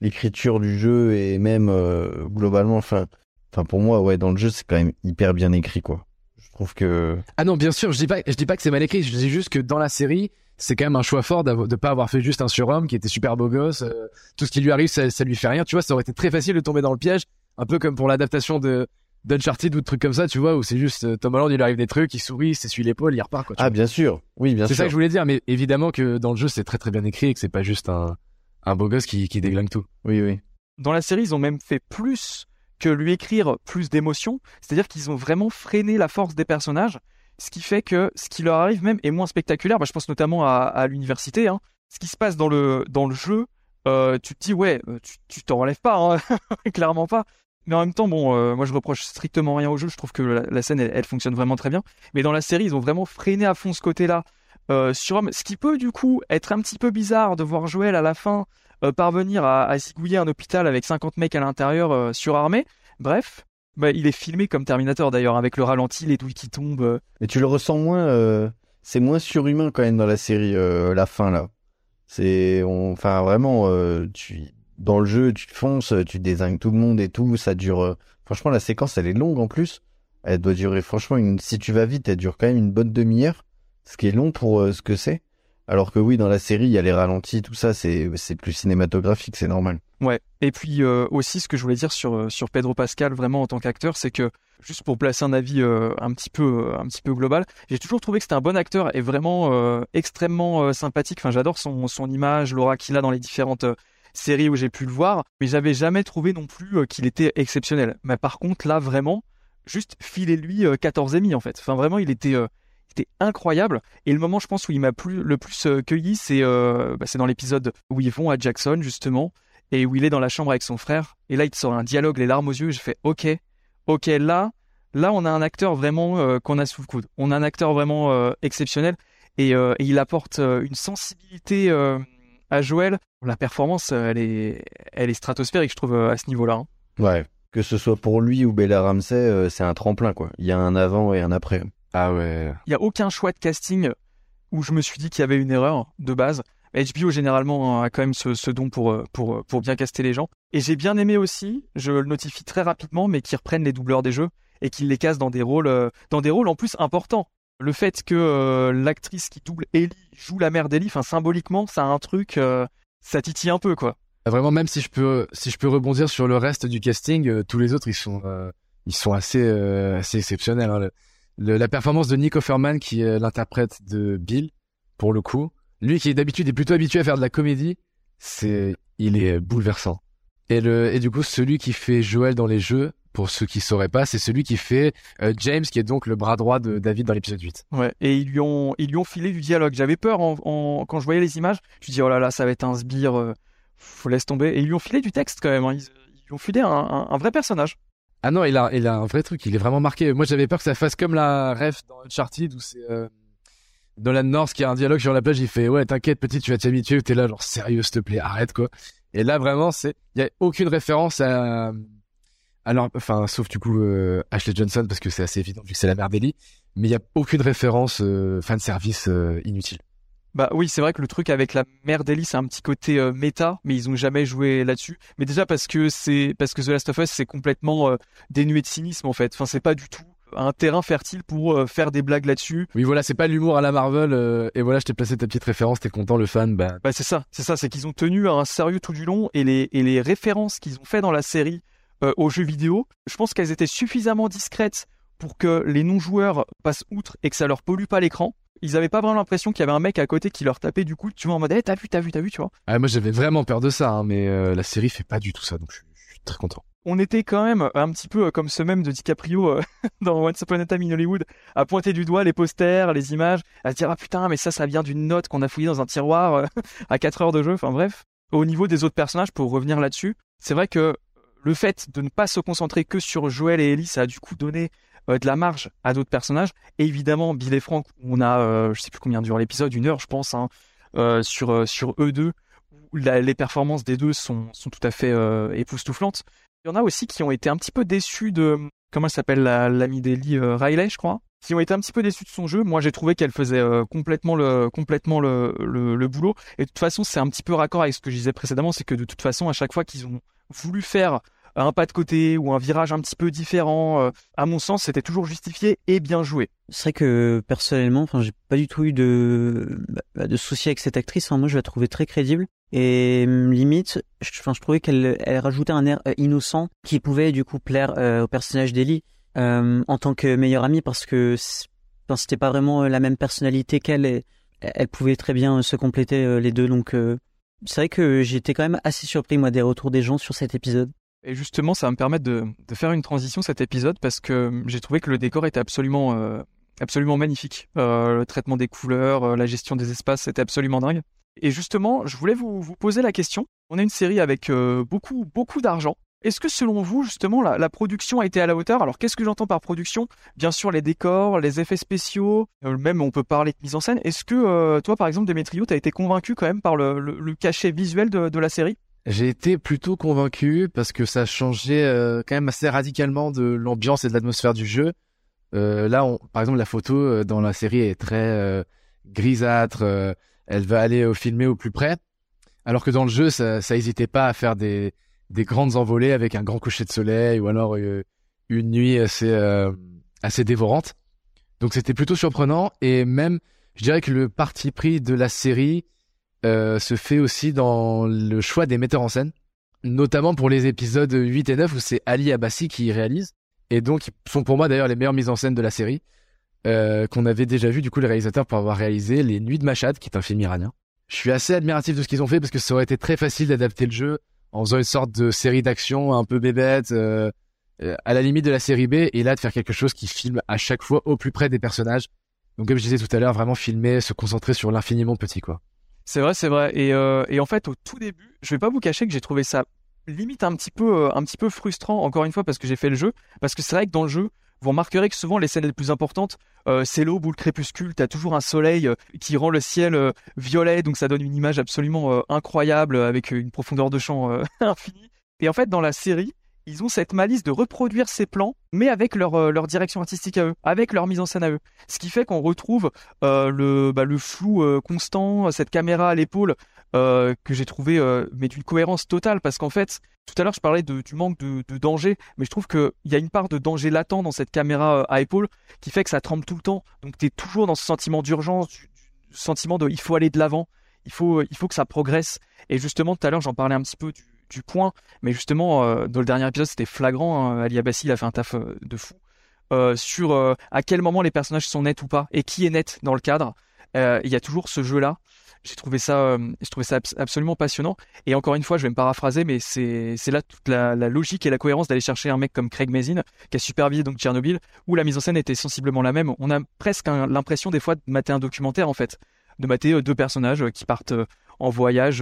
l'écriture du jeu et même euh, globalement. Enfin, enfin, pour moi, ouais, dans le jeu, c'est quand même hyper bien écrit, quoi. Je trouve que. Ah non, bien sûr, je dis pas, je dis pas que c'est mal écrit. Je dis juste que dans la série, c'est quand même un choix fort de pas avoir fait juste un surhomme qui était super beau gosse. euh, tout ce qui lui arrive, ça, ça lui fait rien. Tu vois, ça aurait été très facile de tomber dans le piège, un peu comme pour l'adaptation de d'Uncharted ou de trucs comme ça, tu vois, où c'est juste euh, Tom Holland, il lui arrive des trucs, il sourit, il s'essuie l'épaule, il repart. Quoi, tu Ah, vois. bien sûr. Oui, bien c'est sûr. ça que je voulais dire, mais évidemment que dans le jeu, c'est très très bien écrit et que c'est pas juste un un beau gosse qui qui déglingue tout. Oui, oui. Dans la série, ils ont même fait plus que lui écrire plus d'émotions. C'est-à-dire qu'ils ont vraiment freiné la force des personnages, ce qui fait que ce qui leur arrive même est moins spectaculaire. Bah, je pense notamment à, à l'université. Hein. Ce qui se passe dans le dans le jeu, euh, tu te dis ouais, euh, tu tu t'en relèves pas, hein. clairement pas. Mais en même temps, bon, euh, moi je reproche strictement rien au jeu. Je trouve que la, scène elle, fonctionne vraiment très bien. Mais dans la série, ils ont vraiment freiné à fond ce côté-là. Euh, sur ce qui peut du coup être un petit peu bizarre de voir Joël à la fin euh, parvenir à, à zigouiller un hôpital avec 50 mecs à l'intérieur euh, surarmés. Bref, bah, il est filmé comme Terminator d'ailleurs, avec le ralenti, les douilles qui tombent. Mais tu le ressens moins, c'est moins surhumain quand même dans la série, la fin là. C'est, enfin vraiment, tu, dans le jeu, tu fonces, tu désignes tout le monde et tout, ça dure. euh, franchement, la séquence, elle est longue en plus. Elle doit durer, franchement, si tu vas vite, elle dure quand même une bonne demi-heure, ce qui est long pour euh, ce que c'est. Alors que oui, dans la série, il y a les ralentis, tout ça, c'est, plus cinématographique, c'est normal. Ouais. Et puis euh, aussi, ce que je voulais dire sur euh, sur Pedro Pascal, vraiment en tant qu'acteur, c'est que juste pour placer un avis euh, un petit peu euh, un petit peu global, j'ai toujours trouvé que c'était un bon acteur et vraiment euh, extrêmement euh, sympathique. Enfin, j'adore son son image, l'aura qu'il a dans les différentes euh, séries où j'ai pu le voir, mais j'avais jamais trouvé non plus euh, qu'il était exceptionnel. Mais par contre, là, vraiment, juste filez-lui euh, 14 émis en fait. Enfin, vraiment, il était euh, incroyable. Et le moment, je pense, où il m'a plus, le plus euh, cueilli, c'est euh, bah, c'est dans l'épisode où ils vont à Jackson, justement, et où il est dans la chambre avec son frère. Et là, il te sort un dialogue, les larmes aux yeux. Je fais OK, OK, là, là, on a un acteur vraiment euh, qu'on a sous le coude. On a un acteur vraiment euh, exceptionnel. Et, euh, il apporte euh, une sensibilité euh, à Joël. La performance, euh, elle est, elle est stratosphérique, je trouve, euh, à ce niveau-là. hein. Ouais. Que ce soit pour lui ou Bella Ramsey, euh, c'est un tremplin quoi. Il y a un avant et un après. Ah ouais. Il n'y a aucun choix de casting où je me suis dit qu'il y avait une erreur de base. HBO généralement a quand même ce, ce don pour, pour, pour bien caster les gens. Et j'ai bien aimé aussi, je le notifie très rapidement, mais qu'ils reprennent les doubleurs des jeux et qu'ils les cassent dans des rôles, dans des rôles en plus importants. Le fait que euh, l'actrice qui double Ellie joue la mère d'Ellie, symboliquement, ça a un truc, euh, ça titille un peu quoi. Ah, Vraiment, même si je peux, si je peux rebondir sur le reste du casting, euh, tous les autres, ils sont, euh, ils sont assez, assez exceptionnels. hein. La performance de Nick Offerman, qui est l'interprète de Bill, pour le coup, lui qui d'habitude est plutôt habitué à faire de la comédie, c'est, il est bouleversant. Et le, et du coup, celui qui fait Joël dans les jeux, pour ceux qui sauraient pas, c'est celui qui fait euh, James, qui est donc le bras droit de David dans l'épisode 8. Ouais. Et ils lui ont, ils lui ont filé du dialogue. J'avais peur en, en- quand je voyais les images. Je me dis oh là là, ça va être un sbire. euh, faut laisse tomber. Et ils lui ont filé du texte quand même. hein. Ils, ils lui ont filé un, un- un vrai personnage. Ah non, il a, il a un vrai truc, il est vraiment marqué. Moi, j'avais peur que ça fasse comme la ref dans Uncharted où c'est euh, Nolan North qui a un dialogue sur la plage, il fait ouais, t'inquiète, petit, tu vas t'habituer. T'es là, genre sérieux, s'il te plaît, arrête quoi. Et là, vraiment, c'est, il y a aucune référence à, alors, enfin, sauf du coup euh, Ashley Johnson parce que c'est assez évident vu que c'est la mère d'Ellie, mais il y a aucune référence euh, fan service euh, inutile. Bah oui, c'est vrai que le truc avec la mère d'Ellie, c'est un petit côté euh, méta, mais ils ont jamais joué là-dessus. Mais déjà parce que c'est parce que The Last of Us, c'est complètement euh, dénué de cynisme en fait. Enfin, c'est pas du tout un terrain fertile pour euh, faire des blagues là-dessus. Oui, voilà, c'est pas l'humour à la Marvel. et voilà, je t'ai placé ta petite référence, t'es content, le fan. Bah, Bah c'est ça, c'est ça, c'est qu'ils ont tenu à un sérieux tout du long et les, et les références qu'ils ont fait dans la série euh, aux jeux vidéo, je pense qu'elles étaient suffisamment discrètes pour que les non-joueurs passent outre et que ça leur pollue pas l'écran. Ils avaient pas vraiment l'impression qu'il y avait un mec à côté qui leur tapait du coup, tu vois, en mode, eh, t'as vu, t'as vu, t'as vu, tu vois. ah, moi j'avais vraiment peur de ça, hein, mais euh, la série fait pas du tout ça, donc je suis, je suis très content. On était quand même un petit peu euh, comme ce même de DiCaprio euh, dans Once Upon a Time in Hollywood, à pointer du doigt les posters, les images, à se dire, ah putain, mais ça, ça vient d'une note qu'on a fouillée dans un tiroir euh, à 4 heures de jeu, enfin bref. Au niveau des autres personnages, pour revenir là-dessus, c'est vrai que le fait de ne pas se concentrer que sur Joël et Ellie, ça a du coup donné euh, de la marge à d'autres personnages. Et évidemment, Bill et Frank, on a, euh, je sais plus combien dure l'épisode, une heure, je pense, hein, euh, sur eux deux, où la- les performances des deux sont tout à fait époustouflantes. Il y en a aussi qui ont été un petit peu déçus de comment elle s'appelle la- l'amie d'Ellie, Riley, je crois, qui ont été un petit peu déçus de son jeu. Moi, j'ai trouvé qu'elle faisait euh, complètement le complètement le, le boulot. Et de toute façon, c'est un petit peu raccord avec ce que je disais précédemment, c'est que de toute façon, à chaque fois qu'ils ont voulu faire un pas de côté ou un virage un petit peu différent, euh, à mon sens, c'était toujours justifié et bien joué. C'est vrai que personnellement, enfin, j'ai pas du tout eu de bah, de soucis avec cette actrice. hein. Moi, je la trouvais très crédible et hum, limite, je, enfin, je trouvais qu'elle elle rajoutait un air euh, innocent qui pouvait du coup plaire au personnage d'Ellie euh, en tant que meilleure amie parce que c'était pas vraiment euh, la même personnalité qu'elle et elle pouvait très bien euh, se compléter les deux. Donc, c'est vrai que j'étais quand même assez surpris moi des retours des gens sur cet épisode. Et justement, ça va me permettre de, faire une transition cet épisode parce que j'ai trouvé que le décor était absolument, absolument magnifique. Le traitement des couleurs, la gestion des espaces, c'était absolument dingue. Et justement, je voulais vous, vous poser la question. On a une série avec beaucoup, beaucoup d'argent. Est-ce que selon vous, justement, la, production a été à la hauteur? Alors, qu'est-ce que j'entends par production? Bien sûr, les décors, les effets spéciaux, euh, même on peut parler de mise en scène. Est-ce que euh, toi, par exemple, Demetrio, t'as été convaincu quand même par le, cachet visuel de, la série? J'ai été plutôt convaincu parce que ça changeait euh, quand même assez radicalement de l'ambiance et de l'atmosphère du jeu. Là, par exemple, la photo dans la série est très grisâtre. elle va aller au filmer au plus près, alors que dans le jeu, ça, ça hésitait pas à faire des, des grandes envolées avec un grand coucher de soleil ou alors euh, une nuit assez euh, assez dévorante. Donc c'était plutôt surprenant et même, je dirais que le parti pris de la série euh, se fait aussi dans le choix des metteurs en scène, notamment pour les épisodes 8 et 9 où c'est Ali Abbasi qui réalise, et donc ils sont pour moi d'ailleurs les meilleures mises en scène de la série, qu'on avait déjà vu du coup les réalisateurs pour avoir réalisé Les Nuits de Machad, qui est un film iranien. Je suis assez admiratif de ce qu'ils ont fait parce que ça aurait été très facile d'adapter le jeu en faisant une sorte de série d'action un peu bébête, euh, euh, à la limite de la série B, et là de faire quelque chose qui filme à chaque fois au plus près des personnages. Donc comme je disais tout à l'heure, vraiment filmer, se concentrer sur l'infiniment petit quoi. C'est vrai, c'est vrai. Et, euh, et en fait, au tout début, je vais pas vous cacher que j'ai trouvé ça limite un petit peu, un petit peu frustrant, encore une fois, parce que j'ai fait le jeu. Parce que c'est vrai que dans le jeu, vous remarquerez que souvent les scènes les plus importantes, euh, c'est l'aube ou le crépuscule. T'as toujours un soleil euh, qui rend le ciel euh, violet, donc ça donne une image absolument incroyable avec une profondeur de champ infinie. Et en fait, dans la série, ils ont cette malice de reproduire ces plans, mais avec leur, direction artistique à eux, avec leur mise en scène à eux. Ce qui fait qu'on retrouve le, bah, le flou constant, cette caméra à l'épaule, euh, que j'ai trouvé euh, mais d'une cohérence totale, parce qu'en fait, tout à l'heure je parlais de, du manque de, danger, mais je trouve qu'il y a une part de danger latent dans cette caméra euh, à épaule qui fait que ça tremble tout le temps. Donc tu es toujours dans ce sentiment d'urgence, du, sentiment de il faut aller de l'avant, il faut, il faut que ça progresse. Et justement, tout à l'heure, j'en parlais un petit peu du, point, mais justement, dans le dernier épisode, c'était flagrant. hein, Ali Abassi, il a fait un taf de fou sur à quel moment les personnages sont nets ou pas et qui est net dans le cadre. Il y a toujours ce jeu-là. J'ai trouvé ça, euh, ça abs- absolument passionnant. Et encore une fois, je vais me paraphraser, mais c'est là toute la, logique et la cohérence d'aller chercher un mec comme Craig Mazin qui a supervisé donc Tchernobyl, où la mise en scène était sensiblement la même. On a presque l'impression des fois de mater un documentaire en fait, de mater euh, deux personnages euh, qui partent en voyage,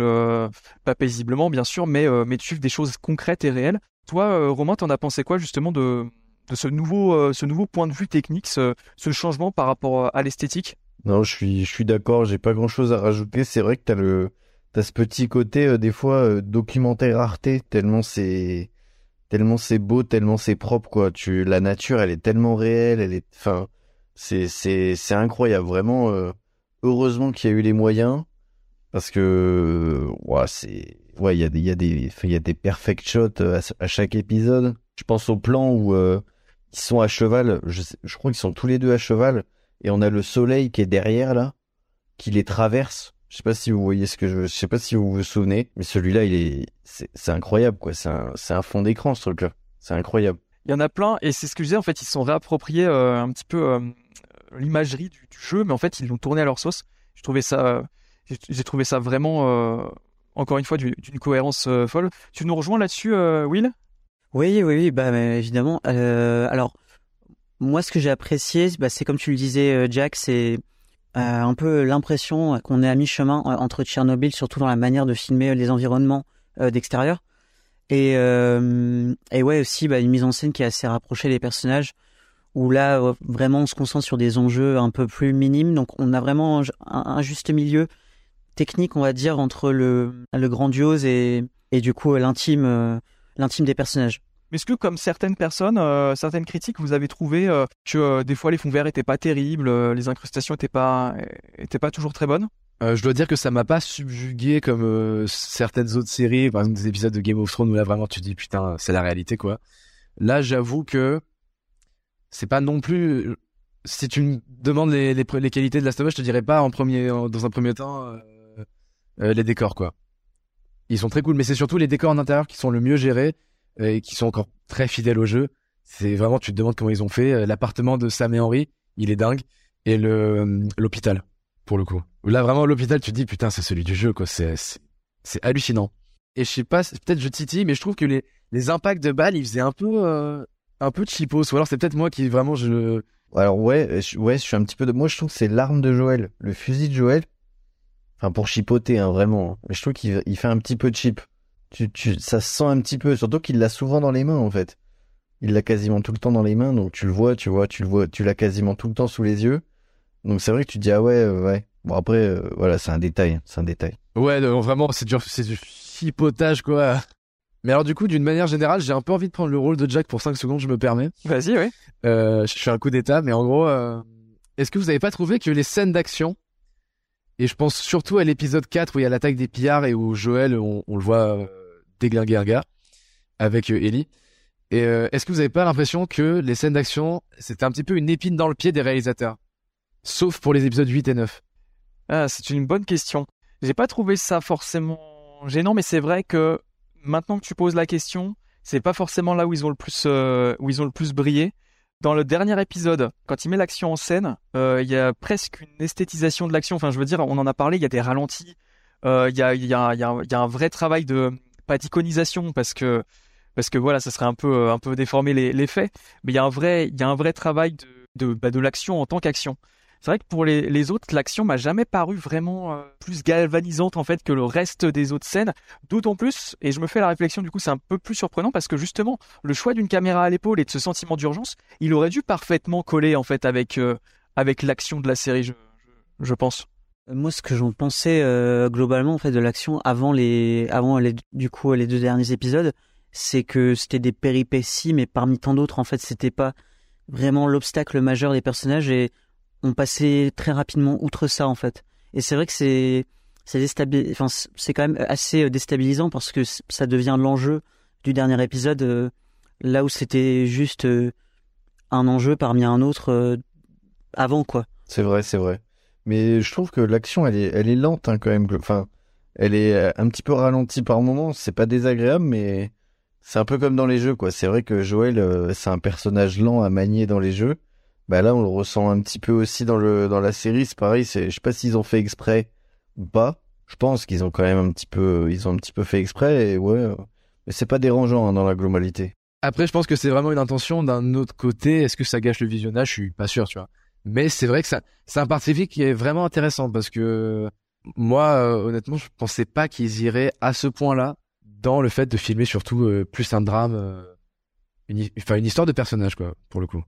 pas paisiblement bien sûr, mais mais de suivre des choses concrètes et réelles. Toi, Romain, t'en as pensé quoi justement de de ce nouveau ce nouveau point de vue technique, ce, changement par rapport à l'esthétique? Non, je suis, je suis d'accord, j'ai pas grand chose à rajouter. C'est vrai que t'as le, t'as ce petit côté, euh, des fois, euh, documentaire rareté, tellement c'est, tellement c'est beau, tellement c'est propre, quoi. Tu, la nature, elle est tellement réelle, elle est, enfin, c'est, c'est, c'est incroyable, vraiment, euh, heureusement qu'il y a eu les moyens, parce que, euh, ouais, c'est, ouais, il y a des, il y a des, il y a des perfect shots euh, à, chaque épisode. Je pense au plan où, euh, ils sont à cheval. Je, je crois qu'ils sont tous les deux à cheval. Et on a le soleil qui est derrière là, qui les traverse. Je sais pas si vous voyez ce que je, je sais pas si vous vous souvenez, mais celui-là, il est, c'est c'est incroyable quoi. C'est un, c'est un fond d'écran ce truc-là. C'est incroyable. Il y en a plein, et c'est ce que je disais, en fait, ils se sont réappropriés euh, un petit peu euh, l'imagerie du, du jeu, mais en fait, ils l'ont tourné à leur sauce. Je trouvais ça, euh, j'ai trouvé ça vraiment, euh, encore une fois, du- d'une cohérence euh, folle. Tu nous rejoins là-dessus, euh, Will? Oui, oui, oui, bah mais évidemment. Euh, alors, moi, ce que j'ai apprécié, bah, c'est comme tu le disais, euh, Jack, c'est euh, un peu l'impression qu'on est à mi-chemin euh, entre Tchernobyl, surtout dans la manière de filmer les environnements d'extérieur. Et, euh, ouais, aussi bah, une mise en scène qui est assez rapprochée des personnages, où là, vraiment, on se concentre sur des enjeux un peu plus minimes. Donc, on a vraiment un, juste milieu technique, on va dire, entre le, grandiose et, du coup l'intime des personnages. Mais est-ce que, comme certaines personnes, euh, certaines critiques, vous avez trouvé euh, que euh, des fois les fonds verts étaient pas terribles, les incrustations étaient pas, étaient pas toujours très bonnes? Je dois dire que ça m'a pas subjugué comme certaines autres séries, par exemple des épisodes de Game of Thrones où là vraiment tu te dis putain c'est la réalité quoi. Là j'avoue que c'est pas non plus. Si tu me demandes les, les, qualités de la of Us, je te dirais pas en premier, dans un premier temps les décors quoi. Ils sont très cool, mais c'est surtout les décors en intérieur qui sont le mieux gérés et qui sont encore très fidèles au jeu. C'est vraiment tu te demandes comment ils ont fait. Euh, L'appartement de Sam et Henry, il est dingue, et le euh, l'hôpital pour le coup. Là, vraiment, l'hôpital, tu te dis, putain, c'est celui du jeu, quoi. C'est, c'est, hallucinant. Et je sais pas, peut-être je titille, mais je trouve que les, les impacts de balles, ils faisaient un peu, euh, un peu. Ou alors c'est peut-être moi qui, vraiment, je, Alors ouais, je, ouais, je suis un petit peu de. Moi, je trouve que c'est l'arme de Joël, le fusil de Joël. Enfin, pour chipoter, hein, vraiment. Mais je trouve qu'il il fait un petit peu cheap. Tu, tu, ça se sent un petit peu, surtout qu'il l'a souvent dans les mains, en fait. Il l'a quasiment tout le temps dans les mains, donc tu le vois, tu vois, tu le vois, tu l'as quasiment tout le temps sous les yeux. Donc c'est vrai que tu te dis ah ouais, euh, ouais. Bon après, euh, voilà, c'est un détail, c'est un détail. ouais, non, vraiment, c'est du, c'est du chipotage, quoi. Mais alors, du coup, d'une manière générale, j'ai un peu envie de prendre le rôle de Jack pour 5 secondes, je me permets. Vas-y, oui. Euh, je fais un coup d'état, mais en gros, euh, est-ce que vous avez pas trouvé que les scènes d'action, et je pense surtout à l'épisode 4 où il y a l'attaque des pillards et où Joël, on, on le voit gars avec euh, Ellie, et euh, est-ce que vous avez pas l'impression que les scènes d'action, c'était un petit peu une épine dans le pied des réalisateurs? Sauf pour les épisodes 8 et 9. Ah, c'est une bonne question. J'ai pas trouvé ça forcément gênant, mais c'est vrai que maintenant que tu poses la question, c'est pas forcément là où ils ont le plus, euh, où ils ont le plus brillé. Dans le dernier épisode, quand il met l'action en scène, il y a presque une esthétisation de l'action. Enfin, je veux dire, on en a parlé, il y a des ralentis, il y a un vrai travail de pas d'iconisation parce que parce que voilà, ça serait un peu un peu déformer les, faits, mais il y a un vrai il y a un vrai travail de de, bah, de l'action en tant qu'action. C'est vrai que pour les, les autres, l'action m'a jamais paru vraiment euh, plus galvanisante en fait que le reste des autres scènes. D'autant plus, et je me fais la réflexion du coup, c'est un peu plus surprenant parce que justement, le choix d'une caméra à l'épaule et de ce sentiment d'urgence, il aurait dû parfaitement coller en fait avec euh, avec l'action de la série, je, je pense. Moi, ce que j'en pensais euh, globalement en fait de l'action avant les, avant les, du coup les deux derniers épisodes, c'est que c'était des péripéties, mais parmi tant d'autres, en fait, c'était pas vraiment l'obstacle majeur des personnages et on passait très rapidement outre ça en fait. Et c'est vrai que c'est c'est enfin, c'est quand même assez déstabilisant parce que ça devient l'enjeu du dernier épisode, euh, là où c'était juste euh, un enjeu parmi un autre euh, avant quoi. C'est vrai, c'est vrai. Mais je trouve que l'action, elle est, elle est lente hein, quand même. Enfin, elle est euh, un petit peu ralentie par moments. C'est pas désagréable, mais c'est un peu comme dans les jeux, quoi. C'est vrai que Joël, euh, c'est un personnage lent à manier dans les jeux. Bah là, on le ressent un petit peu aussi dans le dans la série. C'est pareil. C'est, je sais pas s'ils ont fait exprès ou pas. Je pense qu'ils ont quand même un petit peu, ils ont un petit peu fait exprès. Et ouais, euh, mais c'est pas dérangeant hein, dans la globalité. Après, je pense que c'est vraiment une intention. D'un autre côté, est-ce que ça gâche le visionnage? Je suis pas sûr, tu vois. Mais c'est vrai que c'est un parti qui est vraiment intéressant parce que moi, euh, honnêtement, je pensais pas qu'ils iraient à ce point-là dans le fait de filmer surtout euh, plus un drame, euh, enfin une histoire de personnage, quoi, pour le coup.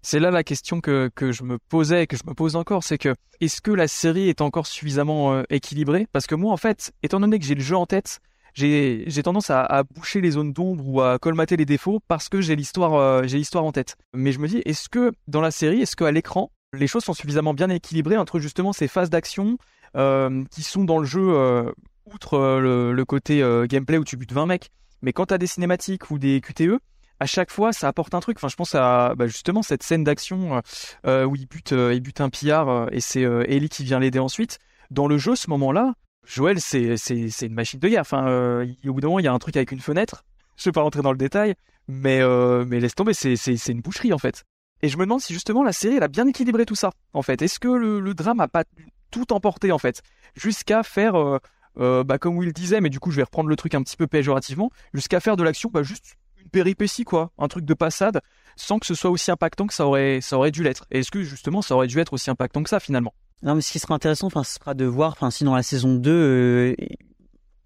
C'est là la question que, que je me posais et que je me pose encore, c'est que est-ce que la série est encore suffisamment équilibrée? Parce que moi, en fait, étant donné que j'ai le jeu en tête, j'ai tendance à, boucher les zones d'ombre ou à colmater les défauts parce que j'ai l'histoire euh, j'ai l'histoire en tête. Mais je me dis, est-ce que dans la série, est-ce qu'à l'écran, les choses sont suffisamment bien équilibrées entre justement ces phases d'action euh, qui sont dans le jeu, euh, outre le, côté gameplay où tu butes 20 mecs, mais quand t'as des cinématiques ou des QTE, à chaque fois, ça apporte un truc. Enfin, je pense à bah, justement cette scène d'action où il bute, il bute un pillard et c'est Ellie qui vient l'aider ensuite. Dans le jeu, ce moment-là, Joël, c'est une machine de guerre. Enfin, euh, au bout d'un moment, il y a un truc avec une fenêtre. Je vais pas rentrer dans le détail, mais euh, laisse tomber, c'est une boucherie en fait. Et je me demande si justement la série, a bien équilibré tout ça. En fait, est-ce que le, drame a pas tout emporté en fait, jusqu'à faire euh, bah, comme Will disait, mais du coup je vais reprendre le truc un petit peu péjorativement, jusqu'à faire de l'action bah, juste une péripétie quoi, un truc de passade, sans que ce soit aussi impactant que ça aurait, ça aurait dû l'être. Est-ce que justement ça aurait dû être aussi impactant que ça finalement? Non, mais ce qui sera intéressant, enfin, ce sera de voir, enfin, si dans la saison 2, euh,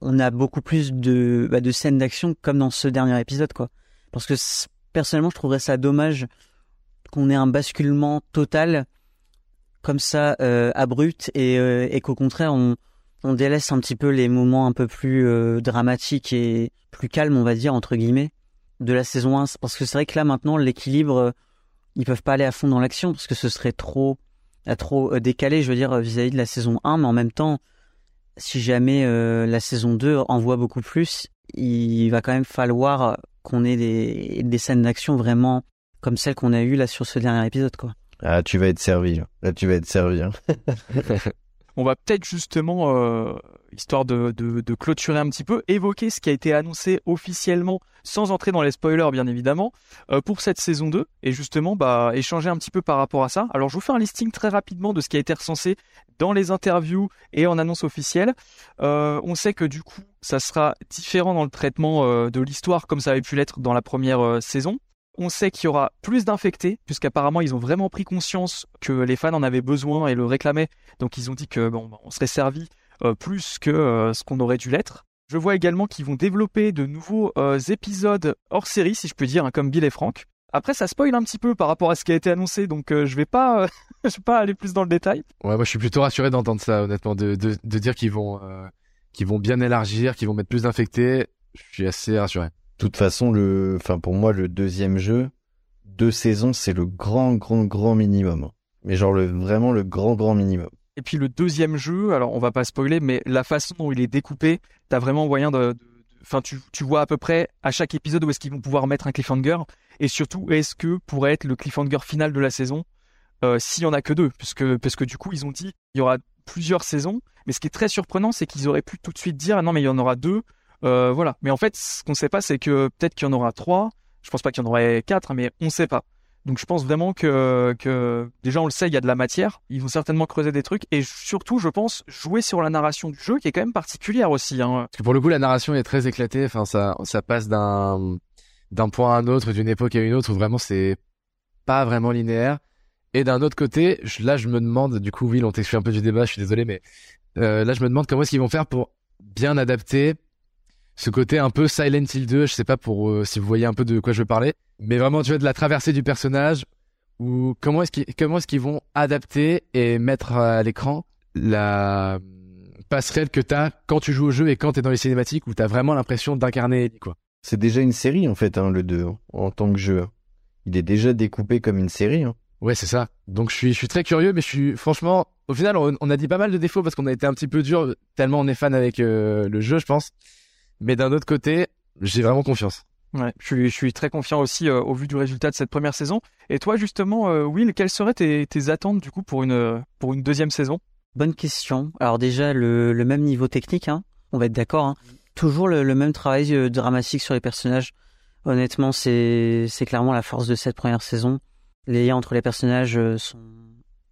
on a beaucoup plus de, bah, de scènes d'action comme dans ce dernier épisode, quoi. Parce que personnellement, je trouverais ça dommage qu'on ait un basculement total comme ça, euh, abrupt, et, euh, et qu'au contraire, on, délaisse un petit peu les moments un peu plus dramatiques et plus calmes, on va dire, entre guillemets, de la saison 1. Parce que c'est vrai que là, maintenant, l'équilibre, ils peuvent pas aller à fond dans l'action, parce que ce serait trop trop euh, décalé, je veux dire, vis-à-vis de la saison 1, mais en même temps, si jamais euh, la saison 2 envoie beaucoup plus, il va quand même falloir qu'on ait des, des scènes d'action vraiment comme celles qu'on a eues là sur ce dernier épisode, quoi. Ah, tu vas être servi. Là, Là, tu vas être servi. hein. On va peut-être justement, euh, histoire de, clôturer un petit peu, évoquer ce qui a été annoncé officiellement, sans entrer dans les spoilers bien évidemment, euh, pour cette saison 2, et justement bah, échanger un petit peu par rapport à ça. Alors je vous fais un listing très rapidement de ce qui a été recensé dans les interviews et en annonce officielle. Euh, on sait que du coup, ça sera différent dans le traitement de l'histoire comme ça avait pu l'être dans la première saison. On sait qu'il y aura plus d'infectés, puisqu'apparemment ils ont vraiment pris conscience que les fans en avaient besoin et le réclamaient donc ils ont dit que bon, on serait servi euh, plus que euh, ce qu'on aurait dû l'être. Je vois également qu'ils vont développer de nouveaux euh, épisodes hors série, si je peux dire, hein, comme Bill et Frank. Après, ça spoil un petit peu par rapport à ce qui a été annoncé, donc je vais vais pas aller plus dans le détail. Ouais, moi je suis plutôt rassuré d'entendre ça, honnêtement, de, dire qu'ils vont, qu'ils vont bien élargir, qu'ils vont mettre plus d'infectés. Je suis assez rassuré. Toute façon, le, enfin pour moi, le deuxième jeu, deux saisons, c'est le grand, grand, grand minimum. Mais genre vraiment le grand, grand minimum. Et puis le deuxième jeu, alors on va pas spoiler, mais la façon dont il est découpé, t'as vraiment moyen de, enfin tu, tu vois à peu près à chaque épisode où est-ce qu'ils vont pouvoir mettre un cliffhanger, et surtout est-ce que pourrait être le cliffhanger final de la saison, euh, s'il y en a que deux, puisque parce que du coup ils ont dit il y aura plusieurs saisons, mais ce qui est très surprenant c'est qu'ils auraient pu tout de suite dire ah non mais il y en aura deux, euh, voilà. Mais en fait ce qu'on sait pas c'est que peut-être qu'il y en aura trois, je pense pas qu'il y en aurait quatre, hein, mais on sait pas. Donc je pense vraiment que, déjà on le sait, il y a de la matière. Ils vont certainement creuser des trucs et surtout, je pense, jouer sur la narration du jeu qui est quand même particulière aussi. Hein. Parce que pour le coup, la narration est très éclatée. Enfin, ça, ça passe d'un, d'un point à un autre, d'une époque à une autre, où vraiment c'est pas vraiment linéaire. Et d'un autre côté, là, je me demande, du coup, Will, on t'exclut un peu du débat, je suis désolé, mais euh, là, je me demande comment est-ce qu'ils vont faire pour bien adapter ce côté un peu Silent Hill 2. Je sais pas pour euh, si vous voyez un peu de quoi je veux parler, mais vraiment, tu vois, de la traversée du personnage, ou comment est-ce qu'ils, comment est-ce qu'ils vont adapter et mettre à l'écran la passerelle que t'as quand tu joues au jeu et quand t'es dans les cinématiques où t'as vraiment l'impression d'incarner quoi. C'est déjà une série en fait, hein, le 2, hein, en tant que jeu. Il est déjà découpé comme une série. Hein. Ouais, c'est ça. Donc je suis, je suis très curieux, mais je suis franchement, au final, on, on a dit pas mal de défauts parce qu'on a été un petit peu dur tellement on est fan avec euh, le jeu, je pense. Mais d'un autre côté, j'ai vraiment confiance. Ouais, je suis, je suis très confiant aussi euh, au vu du résultat de cette première saison. Et toi, justement, euh, Will, quelles seraient tes, tes attentes du coup pour une, pour une deuxième saison? Bonne question. Alors déjà, le, le même niveau technique, hein, on va être d'accord. Hein. Toujours le, le même travail euh, dramatique sur les personnages. Honnêtement, c'est c'est clairement la force de cette première saison. Les liens entre les personnages euh, sont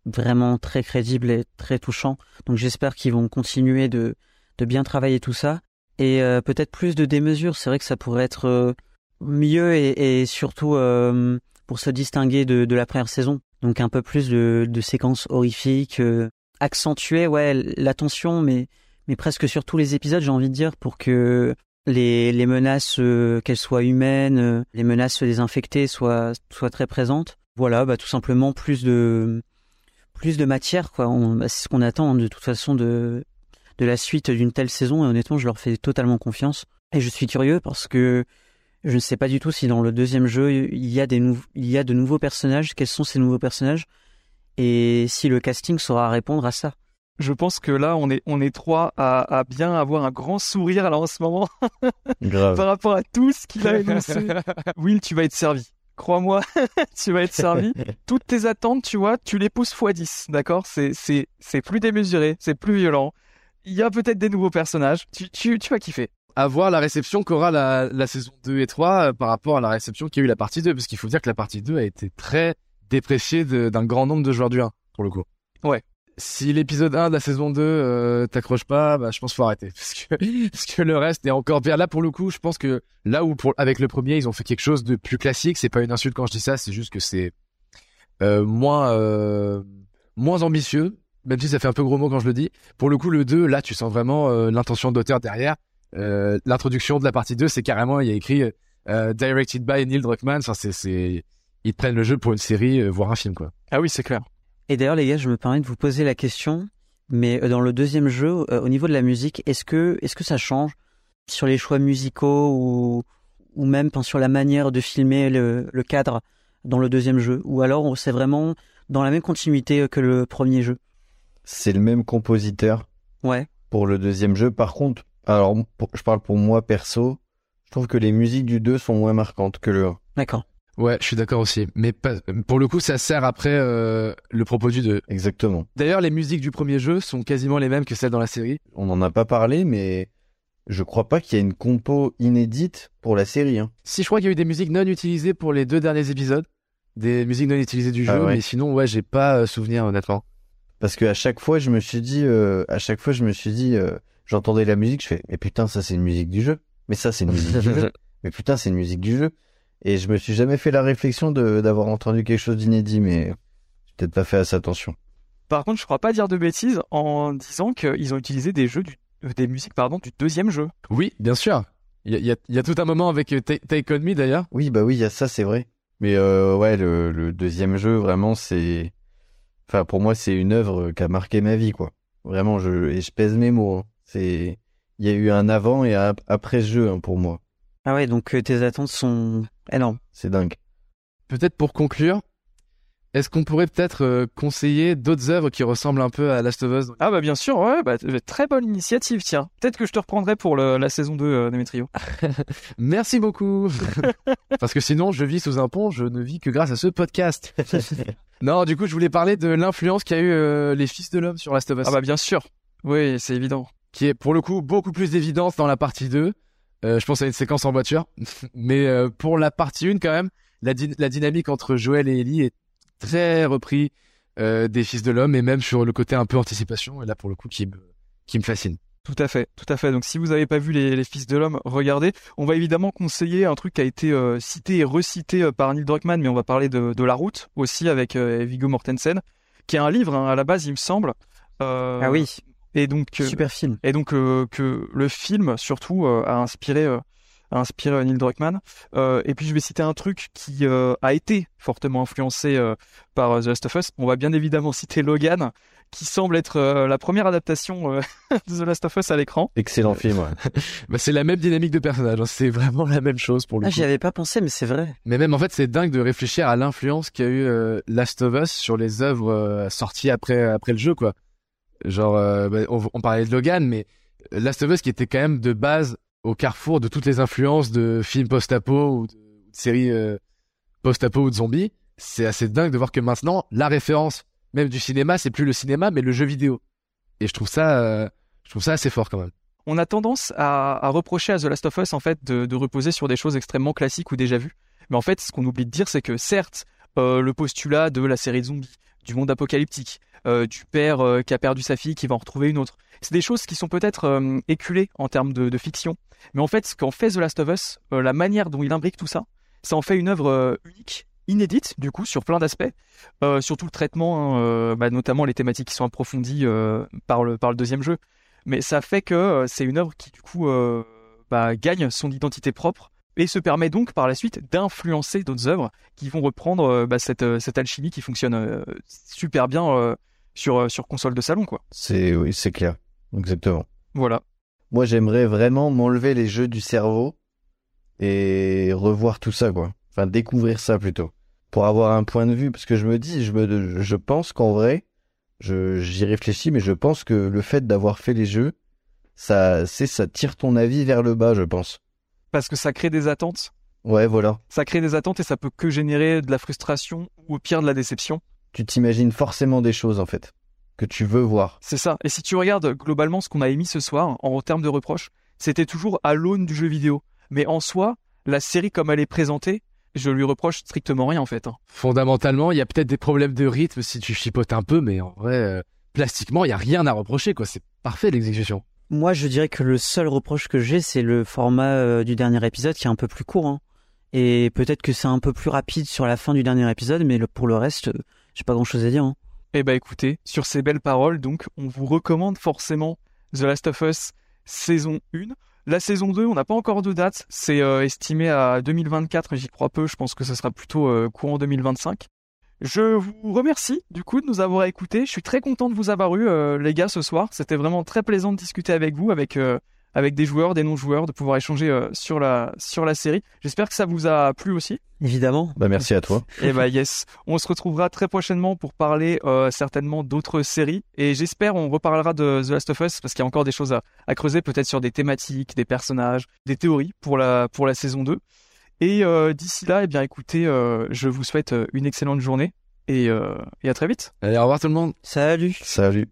vraiment très crédibles et très touchants. Donc j'espère qu'ils vont continuer de, de bien travailler tout ça. Et euh, peut-être plus de démesure. C'est vrai que ça pourrait être euh, mieux et, surtout euh, pour se distinguer de, la première saison. Donc un peu plus de, séquences horrifiques, accentuer ouais la mais mais presque sur tous les épisodes j'ai envie de dire pour que les les menaces qu'elles soient humaines les menaces des infectés soient soient très présentes voilà bah tout simplement plus de plus de matière quoi bah, c'est ce qu'on attend de toute façon de de la suite d'une telle saison et honnêtement je leur fais totalement confiance et je suis curieux parce que je ne sais pas du tout si dans le deuxième jeu il y a des nou- il y a de nouveaux personnages quels sont ces nouveaux personnages et si le casting saura répondre à ça. Je pense que là, on est, on est trois à, à bien avoir un grand sourire là en ce moment Grave. par rapport à tout ce qu'il a énoncé. Will, tu vas être servi. Crois-moi, tu vas être servi. Toutes tes attentes, tu vois, tu les pousses x 10, d'accord? C'est, c'est, c'est plus démesuré, c'est plus violent. Il y a peut-être des nouveaux personnages. Tu, tu, tu vas kiffer. à voir la réception qu'aura la, la saison 2 et 3 euh, par rapport à la réception qu'il y a eu la partie 2 parce qu'il faut dire que la partie 2 a été très dépréciée d'un grand nombre de joueurs du 1 pour le coup. Ouais. Si l'épisode 1 de la saison 2 euh, t'accroche pas, bah, je pense qu'il faut arrêter parce que parce que le reste est encore pire. Là pour le coup, je pense que là où pour avec le premier, ils ont fait quelque chose de plus classique, c'est pas une insulte quand je dis ça, c'est juste que c'est euh, moins euh, moins ambitieux, même si ça fait un peu gros mot quand je le dis. Pour le coup, le 2, là tu sens vraiment euh, l'intention d'auteur derrière. Euh, l'introduction de la partie 2, c'est carrément, il y a écrit euh, Directed by Neil Druckmann. Enfin, c'est, c'est, ils prennent le jeu pour une série, euh, voire un film, quoi. Ah oui, c'est clair. Et d'ailleurs, les gars, je me permets de vous poser la question, mais dans le deuxième jeu, euh, au niveau de la musique, est-ce que, est-ce que ça change sur les choix musicaux ou, ou même sur la manière de filmer le, le cadre dans le deuxième jeu? Ou alors, on- c'est vraiment dans la même continuité que le premier jeu? C'est le même compositeur Ouais. pour le deuxième jeu. Par contre, alors pour- je parle pour moi perso, je trouve que les musiques du 2 sont moins marquantes que le 1. D'accord. Ouais, je suis d'accord aussi. Mais pas, pour le coup, ça sert après euh, le propos du 2. Exactement. D'ailleurs, les musiques du premier jeu sont quasiment les mêmes que celles dans la série. On n'en a pas parlé, mais je crois pas qu'il y ait une compo inédite pour la série. Hein. Si je crois qu'il y a eu des musiques non utilisées pour les deux derniers épisodes, des musiques non utilisées du jeu, Ah ouais. mais sinon, ouais, j'ai pas euh, souvenir honnêtement. Parce que à chaque fois, je me suis dit, euh, à chaque fois, je me suis dit, euh, j'entendais la musique, je fais, mais putain, ça c'est une musique du jeu. Mais ça c'est une musique du jeu. Mais putain, c'est une musique du jeu. Et je me suis jamais fait la réflexion de d'avoir entendu quelque chose d'inédit, mais j'ai peut-être pas fait assez attention. Par contre, je crois pas dire de bêtises en disant qu'ils ont utilisé des jeux du, euh, des musiques pardon du deuxième jeu. Oui, bien sûr. Il y a, il y a- il y a tout un moment avec euh, Ta- Take On Me d'ailleurs. Oui, bah oui, il y a ça, c'est vrai. Mais euh, ouais, le, le deuxième jeu, vraiment, c'est, enfin, pour moi, c'est une œuvre qui a marqué ma vie, quoi. Vraiment, je et je pèse mes mots. hein. C'est, il y a eu un avant et un après jeu hein, pour moi. Ah ouais, donc euh, tes attentes sont énormes. C'est dingue. Peut-être pour conclure, est-ce qu'on pourrait peut-être euh, conseiller d'autres œuvres qui ressemblent un peu à Last of Us? Ah bah bien sûr, ouais, bah, très bonne initiative, tiens. Peut-être que je te reprendrai pour le- la saison 2 euh, Demetrio. Merci beaucoup. Parce que sinon, je vis sous un pont, je ne vis que grâce à ce podcast. non, du coup, je voulais parler de l'influence qu'a eu euh, les Fils de l'Homme sur Last of Us. Ah bah bien sûr. Oui, c'est évident. qui est pour le coup beaucoup plus d'évidence dans la partie 2. Euh, je pense à une séquence en voiture. Mais pour la partie 1 quand même, la dynamique entre Joël et Ellie est très repris euh, des Fils de l'Homme et même sur le côté un peu anticipation. Et là pour le coup qui me, qui me fascine. Tout à fait, tout à fait. Donc si vous n'avez pas vu les, les Fils de l'Homme, regardez. On va évidemment conseiller un truc qui a été euh, cité et recité euh, par Neil Druckmann, mais on va parler de, de La Route aussi avec euh, Viggo Mortensen, qui est un livre hein, à la base, il me semble. Euh, Ah oui, Et donc, euh, super film. et donc euh, que le film surtout euh, a inspiré euh, inspiré Neil Druckmann. Euh, et puis je vais citer un truc qui euh, a été fortement influencé euh, par The Last of Us. On va bien évidemment citer Logan, qui semble être euh, la première adaptation euh, de The Last of Us à l'écran. Excellent film. Ouais. Bah, c'est la même dynamique de personnage. hein. C'est vraiment la même chose pour le Ah, j'y avais pas pensé, mais c'est vrai. Mais même en fait, c'est dingue de réfléchir à l'influence qu'a eu euh, Last of Us sur les œuvres euh, sorties après après le jeu, quoi. Genre, euh, bah, on, on parlait de Logan, mais Last of Us qui était quand même de base au carrefour de toutes les influences de films post-apo ou de, séries euh, post-apo ou de zombies. C'est assez dingue de voir que maintenant, la référence même du cinéma, c'est plus le cinéma, mais le jeu vidéo. Et je trouve ça, euh, je trouve ça assez fort quand même. On a tendance à, reprocher à The Last of Us en fait de, de reposer sur des choses extrêmement classiques ou déjà vues. Mais en fait, ce qu'on oublie de dire, c'est que certes, euh, le postulat de la série de zombies, du monde apocalyptique, euh, du père euh, qui a perdu sa fille, qui va en retrouver une autre, c'est des choses qui sont peut-être euh, éculées en termes de, fiction. Mais en fait, ce qu'en fait The Last of Us, la manière dont il imbrique tout ça, ça en fait une œuvre unique, inédite du coup sur plein d'aspects, surtout le traitement, hein, bah, notamment les thématiques qui sont approfondies par le par le deuxième jeu. Mais ça fait que c'est une œuvre qui du coup bah, gagne son identité propre et se permet donc par la suite d'influencer d'autres œuvres qui vont reprendre euh, bah, cette euh, cette alchimie qui fonctionne euh, super bien sur sur console de salon quoi. C'est oui, c'est clair. Exactement. Voilà. Moi, j'aimerais vraiment m'enlever les jeux du cerveau et revoir tout ça, quoi. Enfin, découvrir ça plutôt. Pour avoir un point de vue, parce que je me dis, je me, je pense qu'en vrai, Je j'y réfléchis, mais je pense que le fait d'avoir fait les jeux, ça, c'est ça tire ton avis vers le bas, je pense. Parce que ça crée des attentes. Ouais, voilà. Ça crée des attentes et ça peut que générer de la frustration ou au pire de la déception. Tu t'imagines forcément des choses en fait que tu veux voir. C'est ça. Et si tu regardes globalement ce qu'on a émis ce soir en termes de reproches, c'était toujours à l'aune du jeu vidéo. Mais en soi, la série comme elle est présentée, je lui reproche strictement rien en fait. hein. Fondamentalement, il y a peut-être des problèmes de rythme si tu chipotes un peu, mais en vrai, euh, plastiquement, il y a rien à reprocher, quoi. C'est parfait l'exécution. Moi, je dirais que le seul reproche que j'ai, c'est le format euh, du dernier épisode qui est un peu plus court. hein. Et peut-être que c'est un peu plus rapide sur la fin du dernier épisode, mais pour le reste, euh, j'ai pas grand-chose à dire. hein. Eh bah écoutez, sur ces belles paroles, donc, on vous recommande forcément The Last of Us saison 1. La saison 2, on n'a pas encore de date, c'est euh, estimé à 2024, mais j'y crois peu, je pense que ce sera plutôt courant 2025. Je vous remercie du coup de nous avoir écoutés. Je suis très content de vous avoir eu, euh, les gars, ce soir. C'était vraiment très plaisant de discuter avec vous, avec euh, avec des joueurs, des non-joueurs, de pouvoir échanger euh, sur la sur la série. J'espère que ça vous a plu aussi. Évidemment. Bah merci à toi. Et bah yes, on se retrouvera très prochainement pour parler euh, certainement d'autres séries et j'espère on reparlera de The Last of Us parce qu'il y a encore des choses à, à creuser peut-être sur des thématiques, des personnages, des théories pour la pour la saison 2. Et euh, d'ici là, eh bien écoutez, euh, je vous souhaite euh, une excellente journée et, euh, et à très vite. Allez, au revoir tout le monde. Salut. Salut.